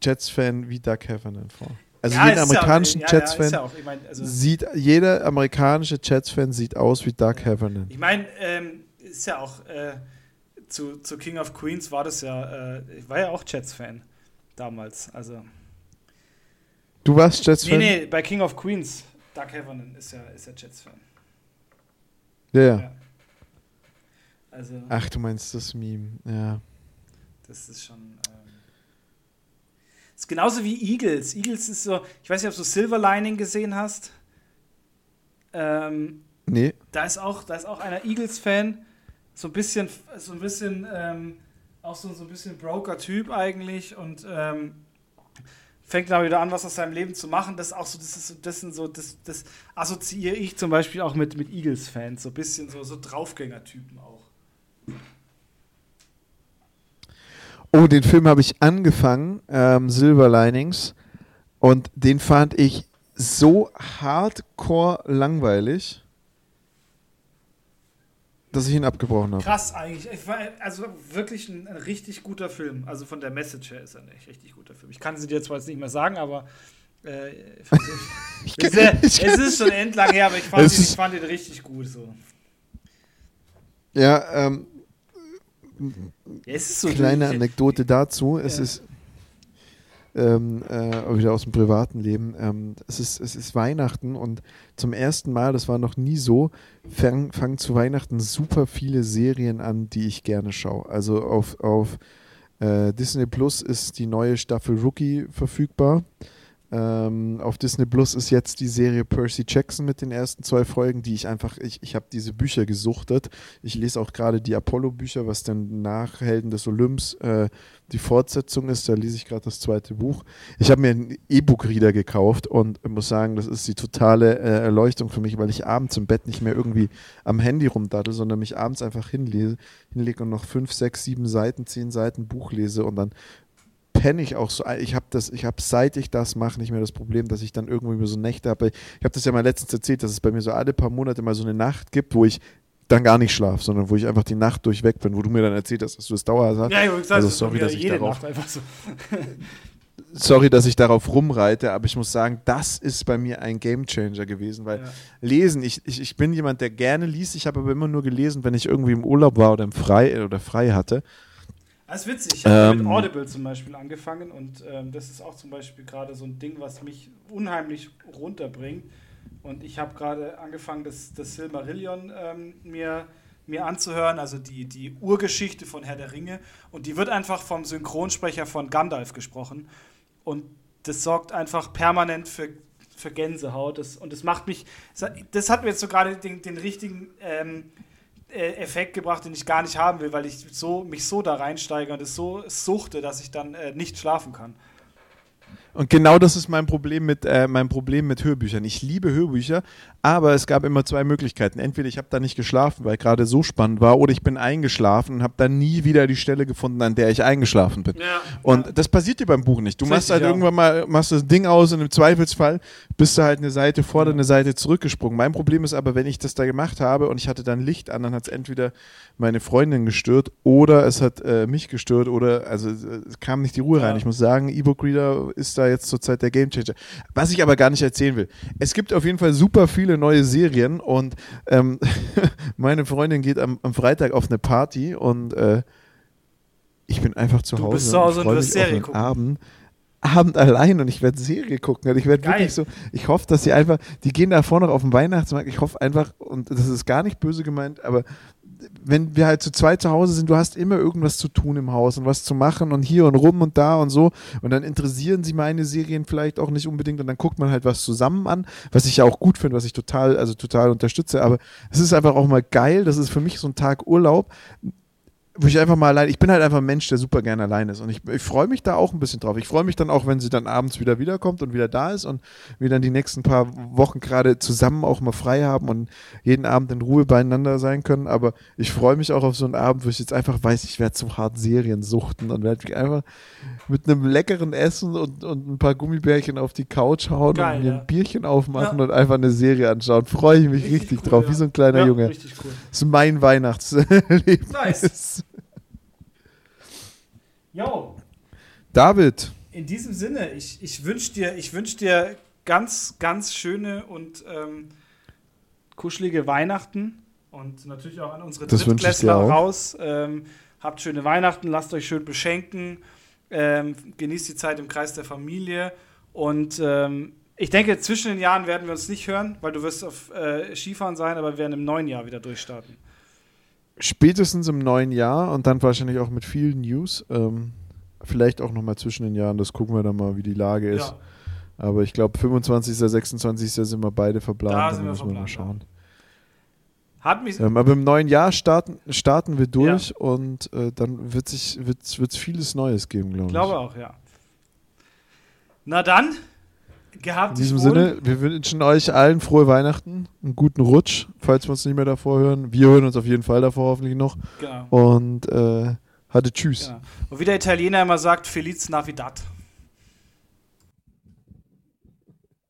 Jets-Fan wie Doug Heffernan vor. Also ja, jeden amerikanischen ja, Jets-Fan ja, ich mein, also sieht, jeder amerikanische Jets-Fan sieht aus wie Doug Heffernan. Ich meine, ähm, ist ja auch äh, zu, zu King of Queens war das ja, äh, ich war ja auch Jets-Fan damals, also. Du warst Jets-Fan? Nee, nee, bei King of Queens, Doug Heffernan ist ja, ist ja Jets-Fan. Ja, ja. Also, Ach, du meinst das Meme, ja. Das ist schon. Ähm, ist genauso wie Eagles. Eagles ist so, ich weiß nicht, ob du Silver Lining gesehen hast. Ähm, nee. Da ist auch, da ist auch einer Eagles-Fan, so ein bisschen, so ein bisschen, ähm, auch so, so ein bisschen Broker-Typ eigentlich und ähm, fängt dann wieder an, was aus seinem Leben zu machen. Das ist auch so, das ist das sind so, das, das assoziiere ich zum Beispiel auch mit, mit Eagles-Fans, so ein bisschen so, so Draufgänger-Typen auch. Oh, den Film habe ich angefangen, ähm, Silver Linings, und den fand ich so hardcore langweilig, dass ich ihn abgebrochen habe. Krass eigentlich. War, also wirklich ein, ein, richtig guter Film. Also von der Message her ist er ein echt richtig guter Film. Ich kann sie dir zwar jetzt nicht mehr sagen, aber äh, ich, es, ist, es ist schon endlang her, aber ich fand, ihn, ich fand ihn richtig gut. So. Ja, ähm, so Kleine Anekdote dazu. Es ja. ist ähm, äh, wieder aus dem privaten Leben. Ähm, es, ist, es ist Weihnachten und zum ersten Mal, das war noch nie so, fangen fang zu Weihnachten super viele Serien an, die ich gerne schaue. Also auf, auf äh, Disney Plus ist die neue Staffel Rookie verfügbar. Ähm, auf Disney Plus ist jetzt die Serie Percy Jackson mit den ersten zwei Folgen, die ich einfach, ich, ich habe diese Bücher gesuchtet. Ich lese auch gerade die Apollo-Bücher, was dann nach Helden des Olymps äh, die Fortsetzung ist. Da lese ich gerade das zweite Buch. Ich habe mir einen E-Book-Reader gekauft und muss sagen, das ist die totale äh, Erleuchtung für mich, weil ich abends im Bett nicht mehr irgendwie am Handy rumdattel, sondern mich abends einfach hinlese, hinlege und noch fünf, sechs, sieben Seiten, zehn Seiten Buch lese und dann penne ich auch so. Ich habe das, ich habe seit ich das mache nicht mehr das Problem, dass ich dann irgendwie so Nächte habe. Ich habe das ja mal letztens erzählt, dass es bei mir so alle paar Monate mal so eine Nacht gibt, wo ich dann gar nicht schlafe, sondern wo ich einfach die Nacht durchweg bin, wo du mir dann erzählt hast, dass du es dauerhaft hast. Ja, ich gesagt, also sorry, dass ich darauf, so. sorry, dass ich darauf rumreite, aber ich muss sagen, das ist bei mir ein Gamechanger gewesen, weil ja. lesen, ich, ich, ich bin jemand, der gerne liest, ich habe aber immer nur gelesen, wenn ich irgendwie im Urlaub war oder im frei oder frei hatte. Das ist witzig. Ich habe ähm, mit Audible zum Beispiel angefangen und ähm, das ist auch zum Beispiel gerade so ein Ding, was mich unheimlich runterbringt. Und ich habe gerade angefangen, das, das Silmarillion ähm, mir, mir anzuhören, also die, die Urgeschichte von Herr der Ringe. Und die wird einfach vom Synchronsprecher von Gandalf gesprochen. Und das sorgt einfach permanent für, für Gänsehaut. Das, und das macht mich, das hat mir jetzt so gerade den, den richtigen ähm, äh, Effekt gebracht, den ich gar nicht haben will, weil ich so, mich so da reinsteige und es so suchte, dass ich dann äh, nicht schlafen kann. Und genau das ist mein Problem mit äh, mein Problem mit Hörbüchern. Ich liebe Hörbücher, aber es gab immer zwei Möglichkeiten. Entweder ich habe da nicht geschlafen, weil gerade so spannend war, oder ich bin eingeschlafen und habe dann nie wieder die Stelle gefunden, an der ich eingeschlafen bin. Ja. Und Ja. das passiert dir beim Buch nicht. Du machst Richtig, halt ja. irgendwann mal machst das Ding aus und im Zweifelsfall bist du halt eine Seite vor oder eine Seite zurückgesprungen. Mein Problem ist aber, wenn ich das da gemacht habe und ich hatte dann Licht an, dann hat es entweder meine Freundin gestört oder es hat äh, mich gestört oder also es kam nicht die Ruhe Ja. rein. Ich muss sagen, E-Book Reader ist da jetzt zurzeit der Gamechanger. Was ich aber gar nicht erzählen will. Es gibt auf jeden Fall super viele neue Serien und ähm, meine Freundin geht am, am Freitag auf eine Party und äh, ich bin einfach zu Du Hause. bist zu Hause und freu wirst Serie gucken. Abend. Abend allein und ich werde Serie gucken. Und ich werde wirklich so, ich hoffe, dass sie einfach, die gehen da vorne noch auf den Weihnachtsmarkt. Ich hoffe einfach, und das ist gar nicht böse gemeint, aber wenn wir halt zu zweit zu Hause sind, du hast immer irgendwas zu tun im Haus und was zu machen und hier und rum und da und so. Und dann interessieren sie meine Serien vielleicht auch nicht unbedingt und dann guckt man halt was zusammen an, was ich ja auch gut finde, was ich total, also total unterstütze. Aber es ist einfach auch mal geil. Das ist für mich so ein Tag Urlaub wo ich einfach mal allein, ich bin halt einfach ein Mensch, der super gerne allein ist und ich, ich freue mich da auch ein bisschen drauf. Ich freue mich dann auch, wenn sie dann abends wieder wiederkommt und wieder da ist und wir dann die nächsten paar Wochen gerade zusammen auch mal frei haben und jeden Abend in Ruhe beieinander sein können. Aber ich freue mich auch auf so einen Abend, wo ich jetzt einfach weiß, ich werde so hart Serien suchten und werde mich einfach mit einem leckeren Essen und, und ein paar Gummibärchen auf die Couch hauen Geil, und mir ja. ein Bierchen aufmachen Ja. und einfach eine Serie anschauen. Freue ich mich richtig, cool, drauf, ja. wie so ein kleiner Junge. Richtig cool. Das ist mein Weihnachtsleben. Nice. Jo, David, in diesem Sinne, ich, ich wünsche dir, ich wünsch dir ganz, ganz schöne und ähm, kuschelige Weihnachten und natürlich auch an unsere Das Drittklässler raus. Ähm, habt schöne Weihnachten, lasst euch schön beschenken, ähm, genießt die Zeit im Kreis der Familie und ähm, ich denke, zwischen den Jahren werden wir uns nicht hören, weil du wirst auf äh, Skifahren sein, aber wir werden im neuen Jahr wieder durchstarten. Spätestens im neuen Jahr und dann wahrscheinlich auch mit vielen News. Ähm, vielleicht auch nochmal zwischen den Jahren, das gucken wir dann mal, wie die Lage ist. Ja, Aber ich glaube, 25., 26. sind wir beide verplant. Da dann sind wir müssen wir mal schauen. hat mich, Ähm, aber im neuen Jahr starten, starten wir durch und äh, dann wird es wird's, wird's vieles Neues geben, glaube ich ich. glaube auch, ja. Na dann, gehabt In diesem. Sinne, wir wünschen euch allen frohe Weihnachten, einen guten Rutsch, falls wir uns nicht mehr davor hören. Wir hören uns auf jeden Fall davor hoffentlich noch. Genau. Und äh, hatte Tschüss. genau. Und wie der Italiener immer sagt, Feliz Navidad.